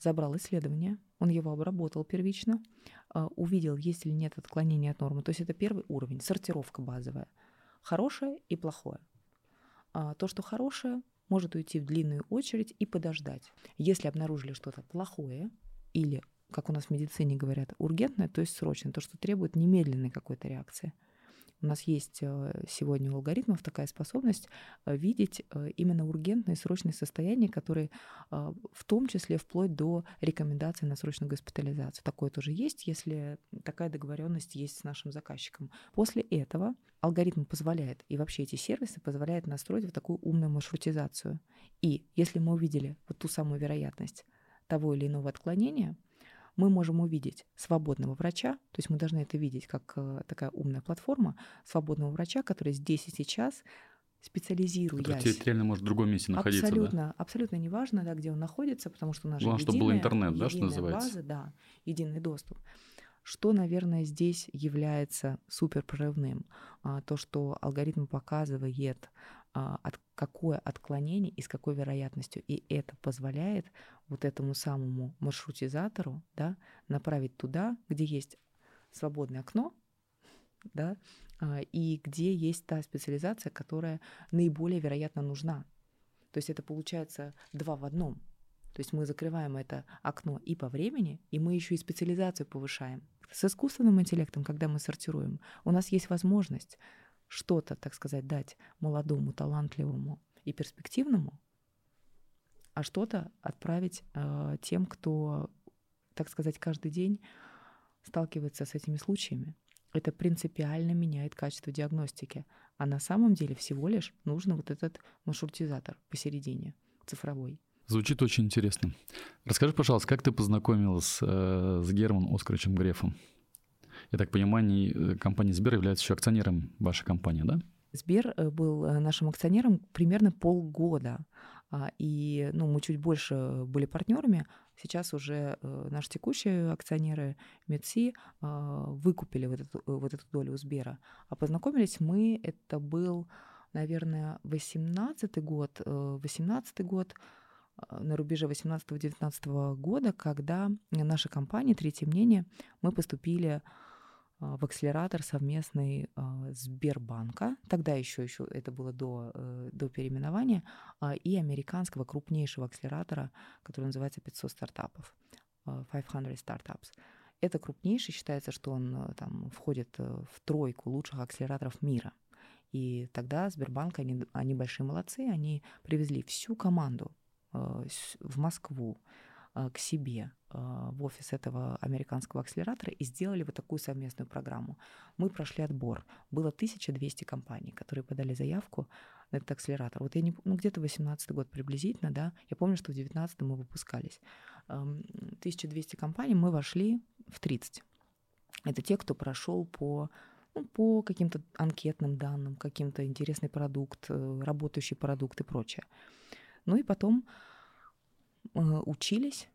забрал исследование, он его обработал первично, увидел, есть ли нет отклонения от нормы. То есть это первый уровень, сортировка базовая. Хорошее и плохое. А то, что хорошее, может уйти в длинную очередь и подождать. Если обнаружили что-то плохое или, как у нас в медицине говорят, ургентное, то есть срочное, то, что требует немедленной какой-то реакции – у нас есть э, сегодня у алгоритмов такая способность э, видеть э, именно ургентные срочные состояния, которые в том числе вплоть до рекомендаций на срочную госпитализацию. Такое тоже есть, если такая договоренность есть с нашим заказчиком. После этого алгоритм позволяет, и вообще эти сервисы позволяют настроить вот такую умную маршрутизацию. И если мы увидели вот ту самую вероятность того или иного отклонения, мы можем увидеть свободного врача, то есть мы должны это видеть как э, такая умная платформа свободного врача, который здесь и сейчас специализируясь. Который территориально может в другом месте находиться, абсолютно, да? Абсолютно неважно, да, где он находится, потому что у нас Главное, чтобы был интернет, да, что называется? база, да, единый доступ. Что, наверное, здесь является супер прорывным? А, то, что алгоритм показывает от какое отклонение и с какой вероятностью. И это позволяет вот этому самому маршрутизатору да, направить туда, где есть свободное окно, да, а, и где есть та специализация, которая наиболее вероятно нужна. То есть это получается два в одном. То есть мы закрываем это окно и по времени, и мы еще и специализацию повышаем. С искусственным интеллектом, когда мы сортируем, у нас есть возможность что-то, так сказать, дать молодому, талантливому и перспективному, а что-то отправить э, тем, кто, так сказать, каждый день сталкивается с этими случаями. Это принципиально меняет качество диагностики. А на самом деле всего лишь нужно вот этот маршрутизатор посередине, цифровой. Звучит очень интересно. Расскажи, пожалуйста, как ты познакомилась э, с Германом Оскаровичем Грефом? Я так понимаю, э, компания Сбер является еще акционером вашей компании, да? Сбер э, был э, нашим акционером примерно полгода. А, и ну, мы чуть больше были партнерами. Сейчас уже наши текущие акционеры Медси а, выкупили вот эту, вот эту долю у Сбера. А познакомились мы, это был, наверное, 18 год. 18 год на рубеже 18-19 года, когда наша компания «Третье мнение» мы поступили а, в акселератор совместный а, Сбербанка, тогда еще, еще это было до, э, до переименования, а, и американского крупнейшего акселератора, который называется 500 стартапов, 500 Startups. Это крупнейший, считается, что он э, там входит э, в тройку лучших акселераторов мира. И тогда Сбербанк, они, они большие молодцы, они привезли всю команду в Москву к себе э, в офис этого американского акселератора и сделали вот такую совместную программу. Мы прошли отбор. Было 1200 компаний, которые подали заявку на этот акселератор. Вот я не ну где-то 18 год приблизительно, да. Я помню, что в 19 мы выпускались. 1200 компаний, мы вошли в 30. Это те, кто прошел по ну, по каким-то анкетным данным, каким-то интересный продукт, э, работающий продукт и прочее. Ну и потом учились,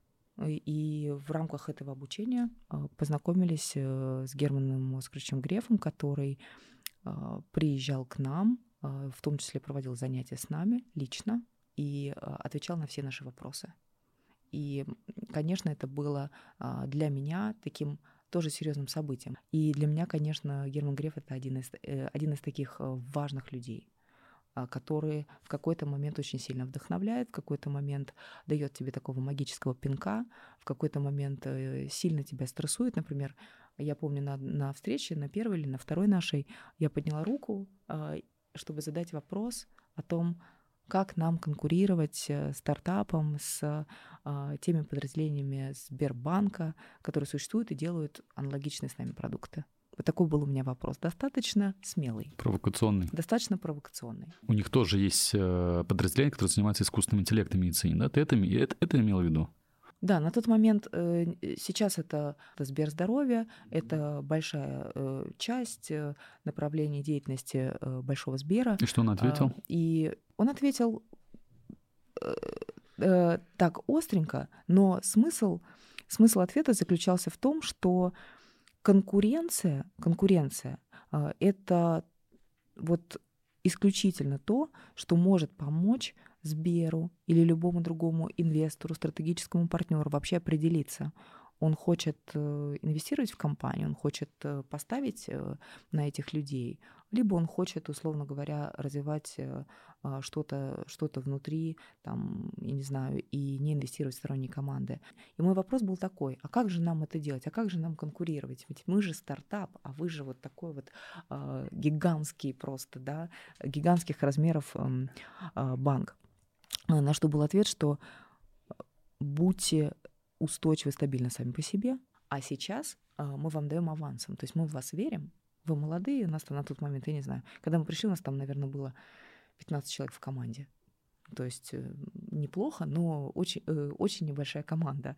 и в рамках этого обучения э, познакомились с Германом Оскаровичем Грефом, который приезжал к нам, в том числе проводил занятия с нами лично и отвечал на все наши вопросы. И, конечно, это было для меня таким тоже серьезным событием. И для меня, конечно, Герман Греф это один из, э, один из таких э, важных людей который в какой-то момент очень сильно вдохновляет, в какой-то момент дает тебе такого магического пинка, в какой-то момент э, сильно тебя стрессует. Например, я помню на, на встрече, на первой или на второй нашей, я подняла руку, а, чтобы задать вопрос о том, как нам конкурировать э, стартапом с а, теми подразделениями Сбербанка, которые существуют и делают аналогичные с нами продукты. Вот такой был у меня вопрос. Достаточно смелый. Провокационный. Достаточно провокационный. У них тоже есть э, подразделение, которое занимается искусственным интеллектом медицине, да? Ты это, это, это имел в виду? Да, на тот момент э, сейчас это, это Сберздоровье, это большая э, часть направления деятельности Большого Сбера. И что он ответил? Э, и он ответил так остренько, но смысл, смысл ответа заключался в том, что конкуренция, конкуренция э, это вот исключительно то, что может помочь Сберу или любому другому инвестору, стратегическому партнеру вообще определиться, он хочет э, инвестировать в компанию, он хочет э, поставить э, на этих людей, либо он хочет, условно говоря, развивать а, что-то что внутри, там, я не знаю, и не инвестировать в сторонние команды. И мой вопрос был такой, а как же нам это делать, а как же нам конкурировать? Ведь мы же стартап, а вы же вот такой вот э, гигантский просто, да, гигантских размеров э, э, банк. На что был ответ, что будьте устойчивы, стабильны сами по себе, а сейчас а, мы вам даем авансом. То есть мы в вас верим, вы молодые, у нас там на тот момент, я не знаю, когда мы пришли, у нас там, наверное, было 15 человек в команде. То есть э, неплохо, но очень, э, очень небольшая команда,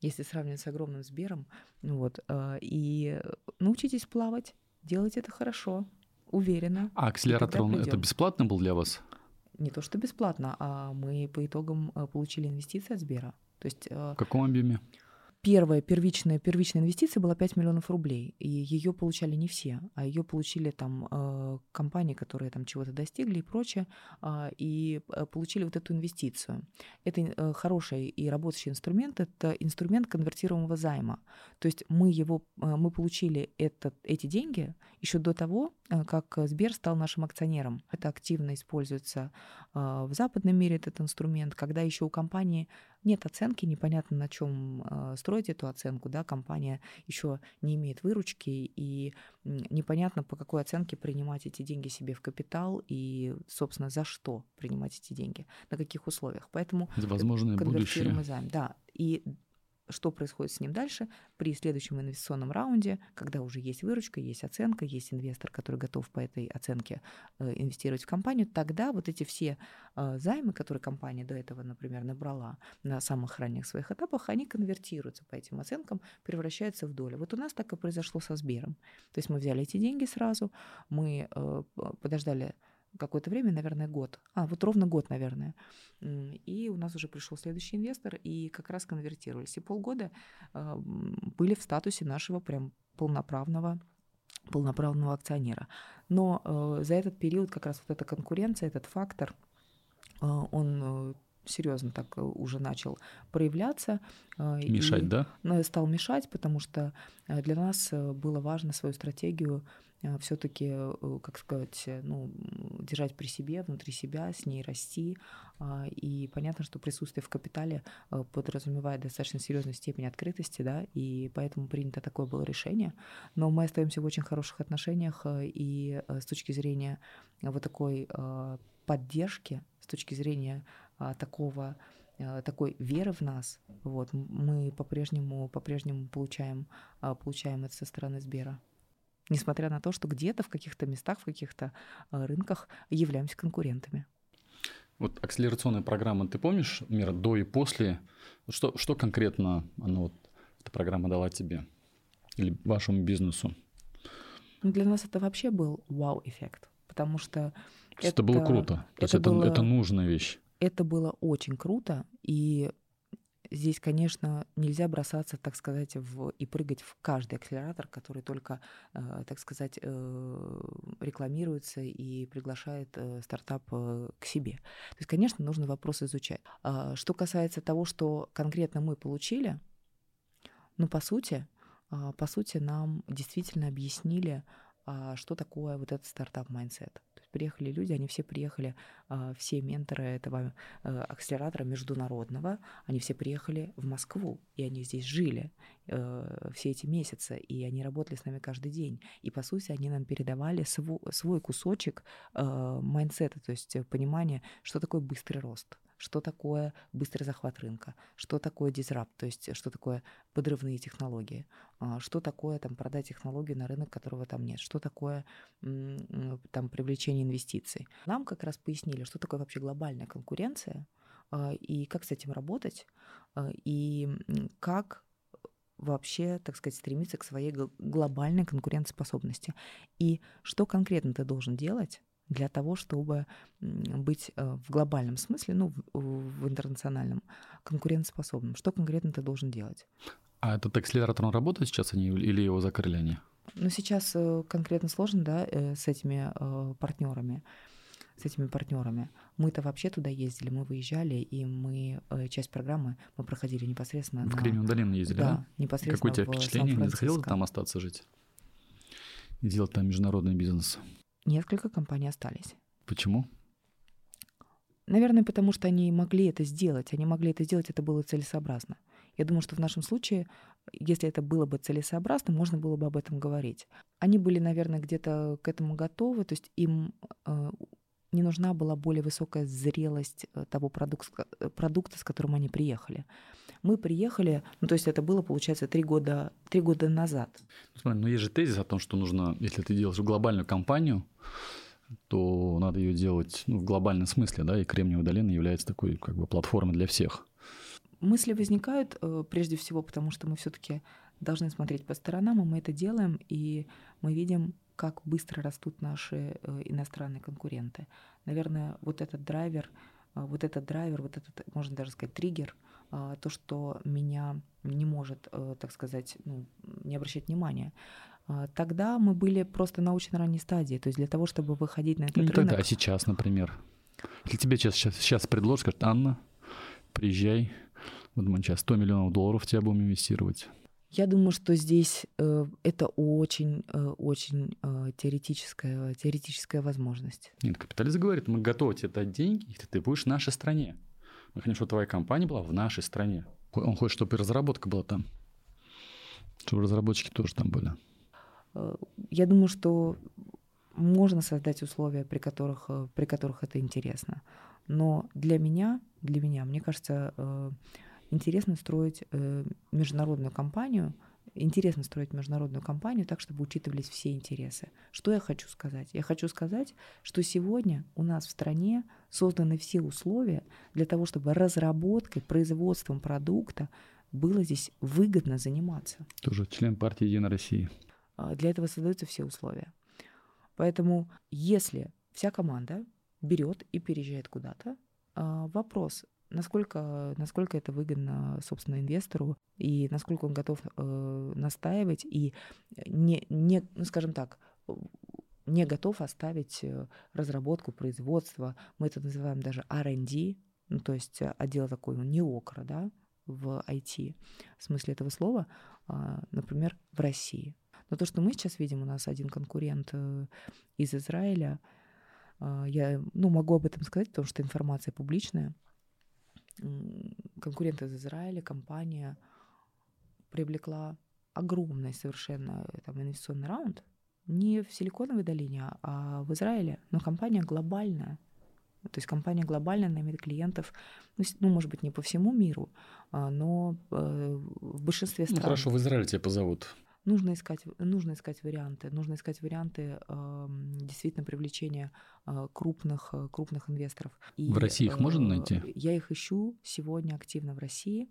если сравнивать с огромным Сбером. Вот. А, и научитесь плавать, делайте это хорошо, уверенно. А акселератор, он это бесплатно был для вас? Не то, что бесплатно, а мы по итогам э, получили инвестиции от Сбера. То есть, э, В каком объеме? первая первичная, первичная инвестиция была 5 миллионов рублей, и ее получали не все, а ее получили там э, компании, которые там чего-то достигли и прочее, а, и э, получили вот эту инвестицию. Это хороший и работающий инструмент, это инструмент конвертируемого займа. То есть мы его, мы получили этот, эти деньги еще до того, как Сбер стал нашим акционером. Это активно используется в западном мире, этот инструмент, когда еще у компании нет оценки, непонятно на чем э, строить эту оценку, да, компания еще не имеет выручки, и непонятно, по какой оценке принимать эти деньги себе в капитал и, собственно, за что принимать эти деньги, на каких условиях. Поэтому возможное будущее. займ. Да, и что происходит с ним дальше при следующем инвестиционном раунде, когда уже есть выручка, есть оценка, есть инвестор, который готов по этой оценке э, инвестировать в компанию, тогда вот эти все э, займы, которые компания до этого, например, набрала на самых ранних своих этапах, они конвертируются по этим оценкам, превращаются в долю. Вот у нас так и произошло со Сбером. То есть мы взяли эти деньги сразу, мы э, подождали какое-то время, наверное, год. А, вот ровно год, наверное. И у нас уже пришел следующий инвестор, и как раз конвертировались. И полгода а, были в статусе нашего прям полноправного полноправного акционера. Но э, за этот период как раз вот эта конкуренция, этот фактор, э, он э, серьезно так уже начал проявляться. Мешать, и, да? Стал мешать, потому что для нас было важно свою стратегию а, все-таки, э, как сказать, ну, держать при себе, внутри себя, с ней расти. А, и понятно, что присутствие в капитале э, подразумевает достаточно серьезную степень открытости, да, и поэтому принято такое было решение. Но мы остаемся в очень хороших отношениях, э, и с точки зрения вот такой поддержки, с точки зрения такого такой веры в нас, вот, мы по-прежнему, по-прежнему получаем, получаем это со стороны Сбера несмотря на то, что где-то в каких-то местах, в каких-то э, рынках являемся конкурентами. Вот акселерационная программа, ты помнишь, Мира, до и после? Что, что конкретно она, вот, эта программа дала тебе или вашему бизнесу? Ну, для нас это вообще был вау-эффект, потому что... Это, это было круто, это то есть это, было, это нужная вещь. Это было очень круто, и Здесь, конечно, нельзя бросаться, так сказать, в, и прыгать в каждый акселератор, который только, э, так сказать, э, рекламируется и приглашает э, стартап к себе. То есть, конечно, нужно вопрос изучать. А, что касается того, что конкретно мы получили, ну, по сути, а, по сути, нам действительно объяснили, а, что такое вот этот стартап-mindset приехали люди, они все приехали, а, все менторы этого э, акселератора международного, они все приехали в Москву, и они здесь жили э, все эти месяцы, и они работали с нами каждый день. И, по сути, они нам передавали свой, свой кусочек э, то есть понимание, что такое быстрый рост – что такое быстрый захват рынка, что такое дизрапт, то есть что такое подрывные технологии, а, что такое там продать технологию на рынок, которого там нет, что такое там привлечение инвестиций. Нам как раз пояснили, что такое вообще глобальная конкуренция и как с этим работать, и как вообще, так сказать, стремиться к своей глобальной конкурентоспособности. И что конкретно ты должен делать, для того, чтобы быть э, в глобальном смысле, ну, в интернациональном, конкурентоспособным. Что конкретно ты должен делать? А этот акселератор, он работает сейчас они, или его закрыли они? Ну, сейчас э, конкретно сложно, да, э, с этими партнерами с этими партнерами. Мы-то вообще туда ездили, мы выезжали, и мы часть программы мы проходили непосредственно. В на... Кремниевую долину ездили, да? Да, непосредственно. Какое у тебя впечатление? Не захотел там остаться жить? И делать там международный бизнес? несколько компаний остались. Почему? Наверное, потому что они могли это сделать. Они могли это сделать, это было целесообразно. Я думаю, что в нашем случае, если это было бы целесообразно, можно было бы об этом говорить. Они были, наверное, где-то к этому готовы, то есть им э, не нужна была более высокая зрелость э, того продукта, э, продукта, с которым они приехали. Мы приехали, ну то есть это было, получается, три года, три года назад. Ну, смотри, но есть же тезис о том, что нужно, если ты делаешь глобальную компанию, то надо ее делать ну, в глобальном смысле, да, и Кремниевая долина является такой как бы платформой для всех. Мысли возникают э, прежде всего, потому что мы все-таки должны смотреть по сторонам, и мы это делаем, и мы видим как быстро растут наши э, иностранные конкуренты. Наверное, вот этот драйвер, э, вот этот драйвер, вот этот, можно даже сказать, триггер, э, то, что меня не может, так сказать, ну, не обращать внимания. Тогда мы были просто на очень ранней стадии, то есть для того, чтобы выходить на этот ну, рынок. Тогда, а сейчас, например, если тебе сейчас, сейчас, сейчас предложат, скажут, Анна, приезжай, вот мы сейчас 100 миллионов долларов в тебя будем инвестировать. Я думаю, что здесь э, это очень, э, очень э, теоретическая, теоретическая возможность. Нет, капиталист говорит, мы готовы тебе дать деньги, и ты будешь в нашей стране. Мы хотим, чтобы твоя компания была в нашей стране. Он хочет, чтобы и разработка была там. Чтобы разработчики тоже там были. Я думаю, что можно создать условия, при которых, при которых это интересно. Но для меня, для меня, мне кажется, интересно строить э, международную компанию, интересно строить международную компанию так, чтобы учитывались все интересы. Что я хочу сказать? Я хочу сказать, что сегодня у нас в стране созданы все условия для того, чтобы разработкой, производством продукта было здесь выгодно заниматься. Тоже член партии «Единая Россия». А, для этого создаются все условия. Поэтому если вся команда берет и переезжает куда-то, а, вопрос, насколько, насколько это выгодно, собственно, инвестору, и насколько он готов э, настаивать и не, не, ну, скажем так, не готов оставить э, разработку, производство, мы это называем даже R&D, ну, то есть отдел такой, ну, не окра, да, в IT, в смысле этого слова, а, например, в России. Но то, что мы сейчас видим, у нас один конкурент э, из Израиля, а, я ну, могу об этом сказать, потому что информация публичная. Конкурент из Израиля, компания привлекла огромный совершенно э, там, инвестиционный раунд, не в Силиконовой долине, а в Израиле, но компания глобальная. То есть компания глобальная, она имеет клиентов, ну, ну может быть, не по всему миру, а, но э, в большинстве ну, стран. Ну хорошо, в Израиле тебя позовут. Нужно искать, нужно искать варианты, нужно искать варианты э, действительно привлечения э, крупных, крупных инвесторов. И, в России их можно найти? Я их ищу сегодня активно в России.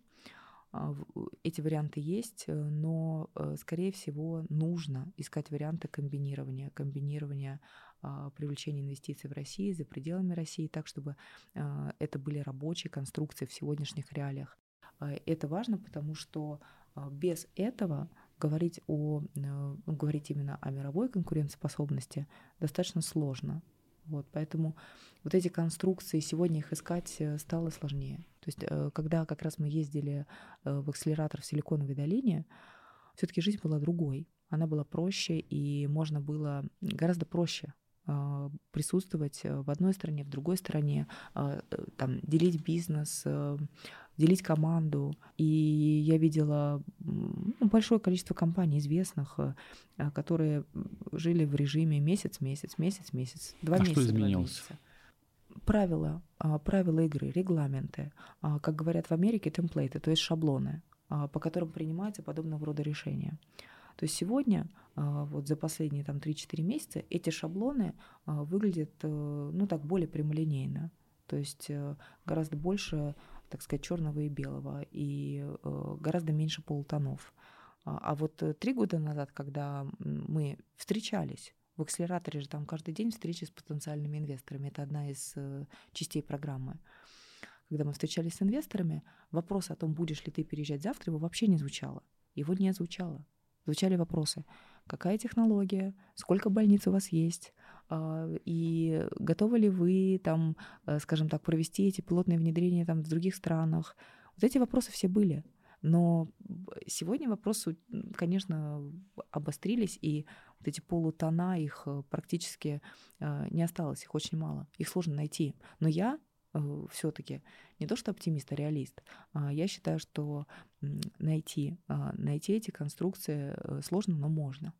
А, эти варианты есть, э, но, э, скорее всего, нужно искать варианты комбинирования, комбинирования а, привлечения инвестиций в России, за пределами России, так, чтобы а, это были рабочие конструкции в сегодняшних реалиях. Это важно, потому что без этого говорить, о, э, ну, говорить именно о мировой конкурентоспособности достаточно сложно. Вот, поэтому вот эти конструкции, сегодня их искать э, стало сложнее. То есть, э, когда как раз мы ездили в акселератор в Силиконовой долине, все-таки жизнь была другой. Она была проще, и можно было гораздо проще присутствовать в одной стране, в другой стране, а, там, делить бизнес, делить команду. И я видела ну, большое количество компаний известных, а, которые жили в режиме месяц, месяц, месяц, месяц, два а месяца. Что изменилось? Правила, а, правила игры, регламенты, а, как говорят в Америке, темплейты, то есть шаблоны, по которым принимаются подобного рода решения. То есть сегодня, вот за последние там 3-4 месяца, эти шаблоны выглядят, э, ну так, более прямолинейно. То есть э, гораздо больше так сказать, черного и белого, и э, гораздо меньше полутонов. А, а вот три года назад, когда мы встречались, в акселераторе же там каждый день встречи с потенциальными инвесторами, это одна из частей программы. Когда мы встречались с инвесторами, вопрос о том, будешь ли ты переезжать завтра, его вообще не звучало. Его не звучало. Звучали вопросы. Какая технология? Сколько больниц у вас есть? А, и готовы ли вы там, э, скажем так, провести эти пилотные внедрения там в других странах? Вот эти вопросы все были. Но сегодня вопросы, конечно, обострились, и вот эти полутона, их э, практически э, не осталось, их очень мало. Их сложно найти. Но я все-таки не то что оптимист, а реалист. А я считаю, что найти, а, найти эти конструкции сложно, но можно.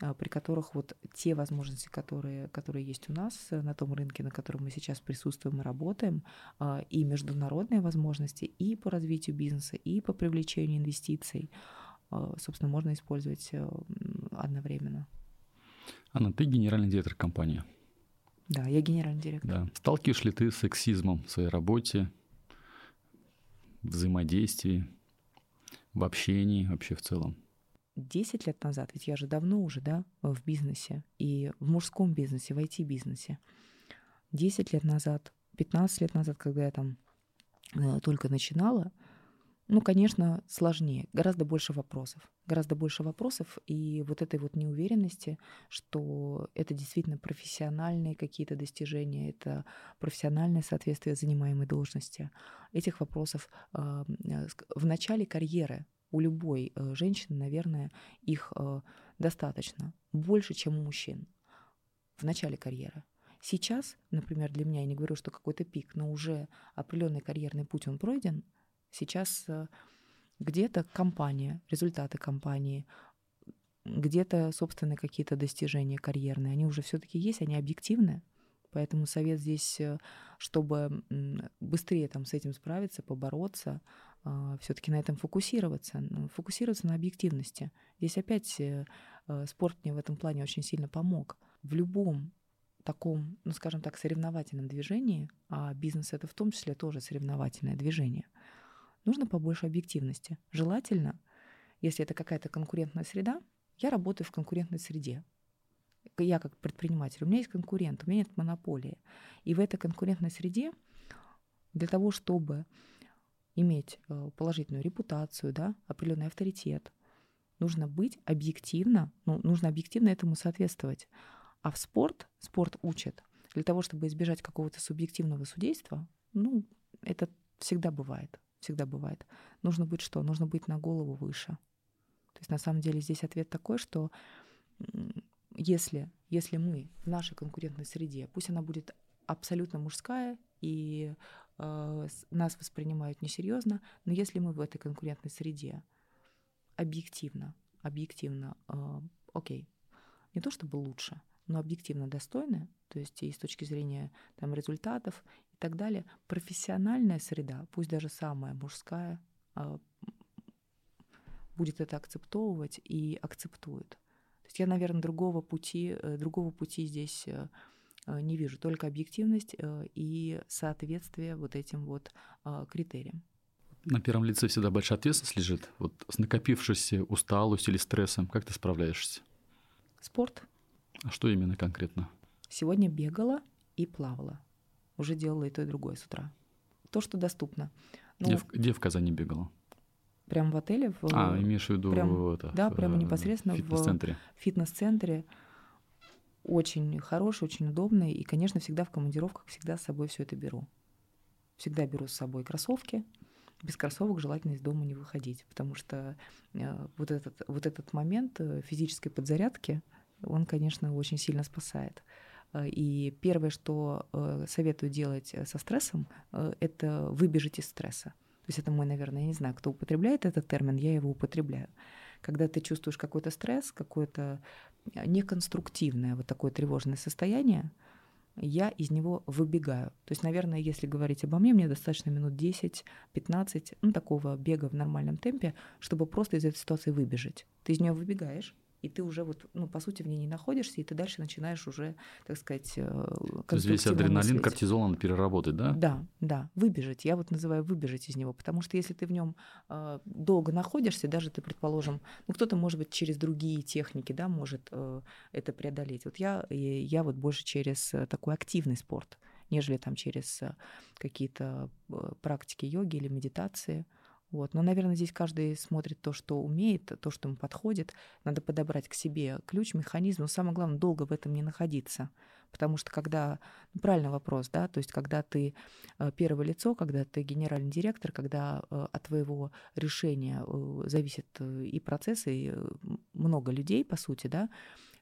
А, при которых вот те возможности, которые, которые есть у нас э, на том рынке, на котором мы сейчас присутствуем и работаем, и международные возможности и по развитию бизнеса, и по привлечению инвестиций, собственно, можно использовать э, одновременно. Анна, ты генеральный директор компании. Да, я генеральный директор. Да. Сталкиваешь ли ты с сексизмом в своей работе, взаимодействии, в общении вообще в целом? 10 лет назад, ведь я же давно уже, да, в бизнесе, и в мужском бизнесе, в IT-бизнесе. 10 лет назад, 15 лет назад, когда я там э, только начинала, ну, конечно, сложнее, гораздо больше вопросов. Гораздо больше вопросов и вот этой вот неуверенности, что это действительно профессиональные какие-то достижения, это профессиональное соответствие занимаемой должности. Этих вопросов э, в начале карьеры у любой э, женщины, наверное, их э, достаточно, больше, чем у мужчин в начале карьеры. Сейчас, например, для меня, я не говорю, что какой-то пик, но уже определенный карьерный путь он пройден. Сейчас э, где-то компания, результаты компании, где-то собственные какие-то достижения карьерные, они уже все-таки есть, они объективны. Поэтому совет здесь, чтобы быстрее там с этим справиться, побороться, а, все-таки на этом фокусироваться, фокусироваться на объективности. Здесь опять э, э, спорт мне в этом плане очень сильно помог. В любом таком, ну скажем так, соревновательном движении, а бизнес это в том числе тоже соревновательное движение, нужно побольше объективности. Желательно, если это какая-то конкурентная среда, я работаю в конкурентной среде. Я как предприниматель, у меня есть конкурент, у меня нет монополии. И в этой конкурентной среде для того, чтобы иметь э, положительную репутацию, да, определенный авторитет. Нужно быть объективно, ну, нужно объективно этому соответствовать. А в спорт, спорт учит, для того, чтобы избежать какого-то субъективного судейства, ну, это всегда бывает, всегда бывает. Нужно быть что? Нужно быть на голову выше. То есть на самом деле здесь ответ такой, что если, если мы в нашей конкурентной среде, пусть она будет абсолютно мужская и э, нас воспринимают несерьезно, но если мы в этой конкурентной среде объективно, объективно, э, окей, не то чтобы лучше, но объективно достойны, то есть и с точки зрения там, результатов и так далее, профессиональная среда, пусть даже самая мужская, э, будет это акцептовывать и акцептует. То есть я, наверное, другого пути, э, другого пути здесь э, э, не вижу, только объективность и соответствие вот этим вот критериям. На первом лице всегда большая ответственность лежит. Вот с накопившейся усталостью или стрессом, как ты справляешься? Спорт. А что именно конкретно? Сегодня бегала и плавала. Уже делала и то, и другое с утра. То, что доступно. Ну, где, в, где в Казани бегала? Прямо в отеле. В, а, имеешь в виду прям, это, Да, прямо непосредственно в фитнес-центре. В фитнес-центре. Очень хороший, очень удобный. И, конечно, всегда в командировках, всегда с собой все это беру. Всегда беру с собой кроссовки. Без кроссовок желательно из дома не выходить, потому что э, вот, этот, вот этот момент э, физической подзарядки, он, конечно, очень сильно спасает. Э, и первое, что э, советую делать со стрессом, э, это выбежать из стресса. То есть это мой, наверное, я не знаю, кто употребляет этот термин, я его употребляю. Когда ты чувствуешь какой-то стресс, какое-то э, неконструктивное вот такое тревожное состояние, я из него выбегаю. То есть, наверное, если говорить обо мне, мне достаточно минут 10-15, ну, такого бега в нормальном темпе, чтобы просто из этой ситуации выбежать. Ты из нее выбегаешь, и ты уже вот, ну, по сути, в ней не находишься, и ты дальше начинаешь уже, так сказать, э, То есть весь адреналин, мыслить. кортизол он переработать, да? Да, да, выбежать. Я вот называю выбежать из него, потому что если ты в нем э, долго находишься, даже ты, предположим, ну, кто-то, может быть, через другие техники, да, может э, это преодолеть. Вот я, я вот больше через такой активный спорт, нежели там через какие-то практики йоги или медитации. Вот. Но, наверное, здесь каждый смотрит то, что умеет, то, что ему подходит. Надо подобрать к себе ключ, механизм. Но самое главное, долго в этом не находиться. Потому что когда... Ну, правильный вопрос, да? То есть когда ты э, первое лицо, когда ты генеральный директор, когда э, от твоего решения э, зависит и процессы, и много людей, по сути, да,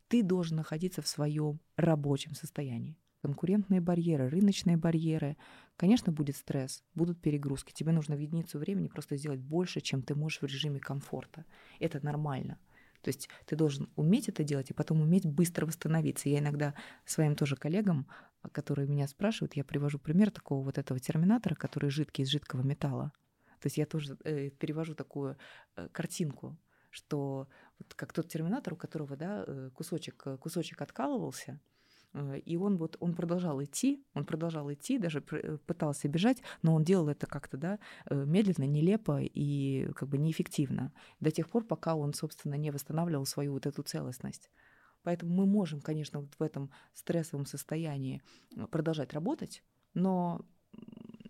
ты должен находиться в своем рабочем состоянии конкурентные барьеры, рыночные барьеры. Конечно, будет стресс, будут перегрузки. Тебе нужно в единицу времени просто сделать больше, чем ты можешь в режиме комфорта. Это нормально. То есть ты должен уметь это делать и потом уметь быстро восстановиться. Я иногда своим тоже коллегам, которые меня спрашивают, я привожу пример такого вот этого терминатора, который жидкий из жидкого металла. То есть я тоже э, перевожу такую э, картинку, что вот как тот терминатор, у которого да, э, кусочек, кусочек откалывался, и он вот он продолжал идти, он продолжал идти, даже э, пытался бежать, но он делал это как-то, да, э, медленно, нелепо и как бы неэффективно до тех пор, пока он, собственно, не восстанавливал свою вот эту целостность. Поэтому мы можем, конечно, вот в этом стрессовом состоянии продолжать работать, но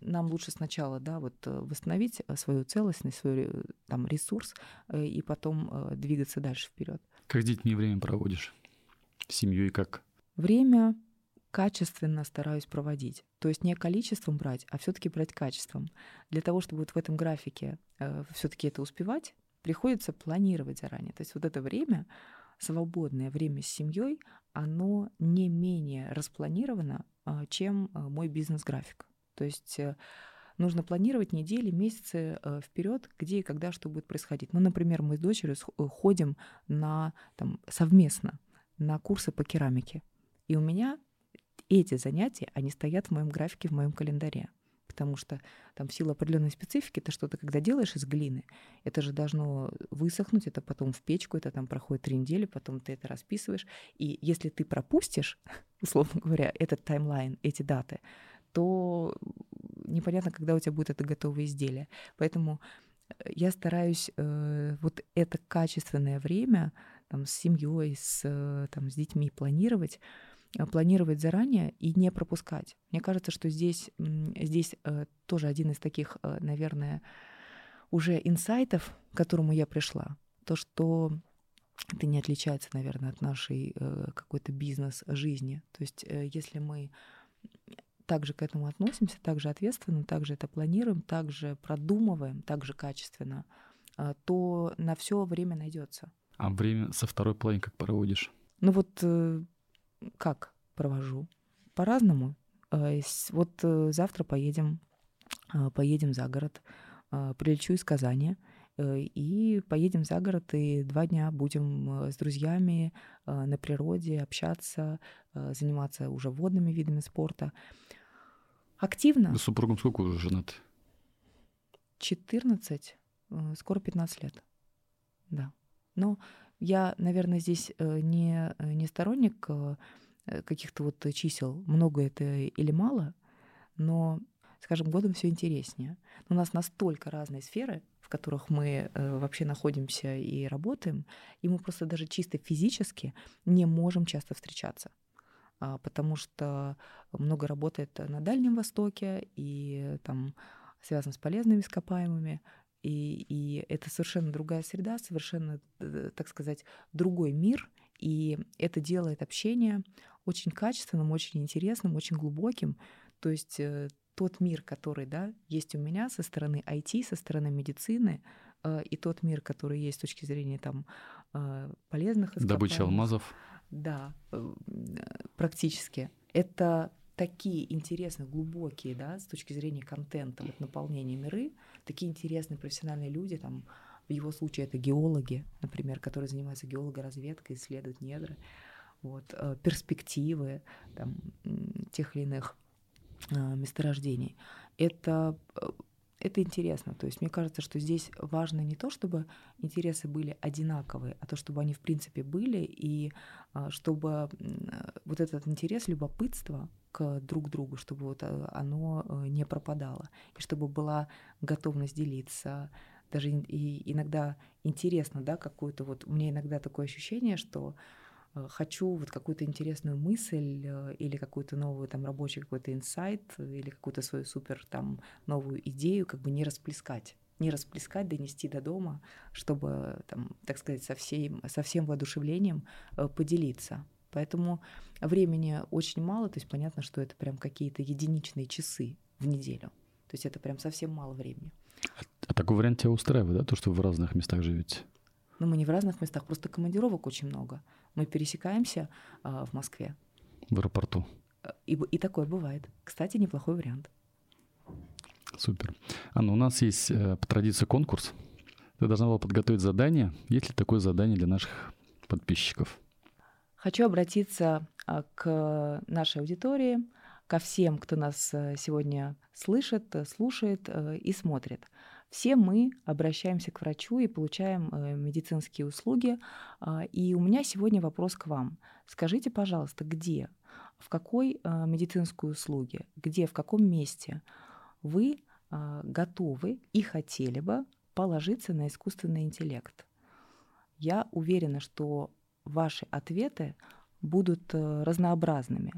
нам лучше сначала, да, вот восстановить свою целостность, свой там ресурс и потом двигаться дальше вперед. Как с детьми время проводишь? С семьей как? Время качественно стараюсь проводить. То есть не количеством брать, а все-таки брать качеством. Для того, чтобы вот в этом графике э, все-таки это успевать, приходится планировать заранее. То есть вот это время, свободное время с семьей, оно не менее распланировано, э, чем э, мой бизнес-график. То есть э, нужно планировать недели, месяцы э, вперед, где и когда что будет происходить. Ну, например, мы с дочерью э, ходим на, там, совместно на курсы по керамике. И у меня эти занятия, они стоят в моем графике, в моем календаре. Потому что там в силу определенной специфики ты что-то, когда делаешь из глины, это же должно высохнуть, это потом в печку, это там проходит три недели, потом ты это расписываешь. И если ты пропустишь, условно говоря, этот таймлайн, эти даты, то непонятно, когда у тебя будет это готовое изделие. Поэтому э, я стараюсь э, вот это качественное время там, с семьей, с, э, там, с детьми планировать, планировать заранее и не пропускать. Мне кажется, что здесь, здесь э, тоже один из таких, э, наверное, уже инсайтов, к которому я пришла. То, что это не отличается, наверное, от нашей какой-то бизнес-жизни. То есть если мы также к этому относимся, также ответственно, также это планируем, также продумываем, также качественно э, то на все время найдется. А время со второй половины как проводишь? Ну вот э, как провожу? По-разному. Вот завтра поедем, поедем за город, прилечу из Казани и поедем за город, и два дня будем с друзьями на природе общаться, заниматься уже водными видами спорта активно. С супругом сколько уже женаты? 14, э, скоро 15 лет. Да. Но я, наверное, здесь э, не, э, не сторонник каких-то вот чисел, много это или мало, но с каждым годом все интереснее. У нас настолько разные сферы, в которых мы вообще находимся и работаем, и мы просто даже чисто физически не можем часто встречаться. А, потому что много работает на Дальнем Востоке и там связан с полезными ископаемыми. И, и это совершенно другая среда, совершенно, э, так сказать, другой мир. И это делает общение очень качественным, очень интересным, очень глубоким. То есть э, тот мир, который да, есть у меня со стороны IT, со стороны медицины, э, и тот мир, который есть с точки зрения там, полезных ископаемых. Добыча алмазов. Да, практически. Это такие интересные, глубокие, да, с точки зрения контента, вот наполнения миры, такие интересные профессиональные люди, там, в его случае это геологи, например, которые занимаются геологоразведкой, исследуют недры, вот, э, перспективы там, тех или иных э, месторождений. Это это интересно. То есть мне кажется, что здесь важно не то, чтобы интересы были одинаковые, а то, чтобы они в принципе были, и чтобы вот этот интерес, любопытство к друг другу, чтобы вот э, оно э, не пропадало, и чтобы была готовность делиться, даже и иногда интересно, да, какую-то вот, у меня иногда такое ощущение, что Э, хочу вот какую-то интересную мысль или какую-то новую там рабочий какой-то инсайт или какую-то свою супер там новую идею как бы не расплескать не расплескать, донести до дома, чтобы, там, так сказать, со, всем, со всем воодушевлением поделиться. Поэтому времени очень мало, то есть понятно, что это прям какие-то единичные часы в неделю. То есть это прям совсем мало времени. А, а такой вариант тебя устраивает, да, то, что вы в разных местах живете? Ну, мы не в разных местах, просто командировок очень много. Мы пересекаемся э, в Москве. В аэропорту. И, и такое бывает. Кстати, неплохой вариант. Супер. Анна, у нас есть э, по традиции конкурс. Ты должна была подготовить задание. Есть ли такое задание для наших подписчиков? Хочу обратиться а, к нашей аудитории, ко всем, кто нас э, сегодня слышит, слушает э, и смотрит. Все мы обращаемся к врачу и получаем э, медицинские услуги. А, и у меня сегодня вопрос к вам. Скажите, пожалуйста, где, в какой э, медицинской услуге, где, в каком месте вы а, готовы и хотели бы положиться на искусственный интеллект? Я уверена, что ваши ответы будут э, разнообразными.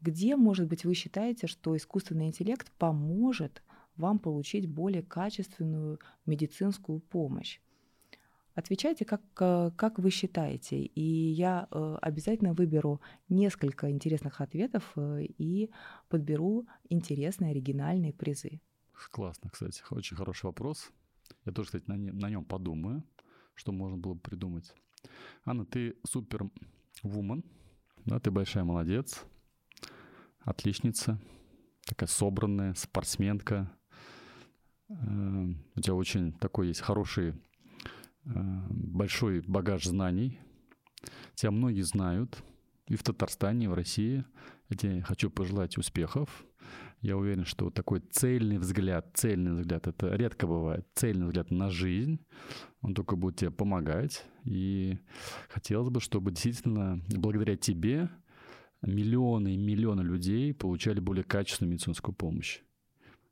Где, может быть, вы считаете, что искусственный интеллект поможет вам получить более качественную медицинскую помощь. Отвечайте, как, э, как вы считаете, и я э, обязательно выберу несколько интересных ответов и подберу интересные, оригинальные призы. Классно, кстати, очень хороший вопрос. Я тоже, кстати, на нем подумаю, что можно было бы придумать. Анна, ты супер вумен, да, ты большая молодец, отличница, такая собранная, спортсменка, Э, у тебя очень такой есть хороший, э, большой багаж знаний. Тебя многие знают и в Татарстане, и в России. Я тебе хочу пожелать успехов. Я уверен, что такой цельный взгляд, цельный взгляд, это редко бывает, цельный взгляд на жизнь, он только будет тебе помогать. И хотелось бы, чтобы действительно благодаря тебе миллионы и миллионы людей получали более качественную медицинскую помощь.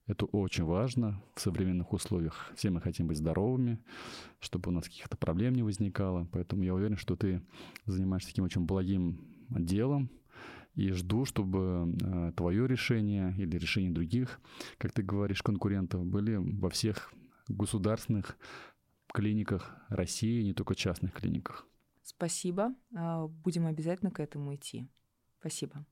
Это очень важно в современных условиях. Все мы хотим быть здоровыми, чтобы у нас каких-то проблем не возникало. Поэтому я уверен, что ты занимаешься таким очень благим делом. И жду, чтобы э, твое решение или решение других, как ты говоришь, конкурентов были во всех государственных клиниках России, не только частных клиниках. Спасибо. А, будем обязательно к этому идти. Спасибо.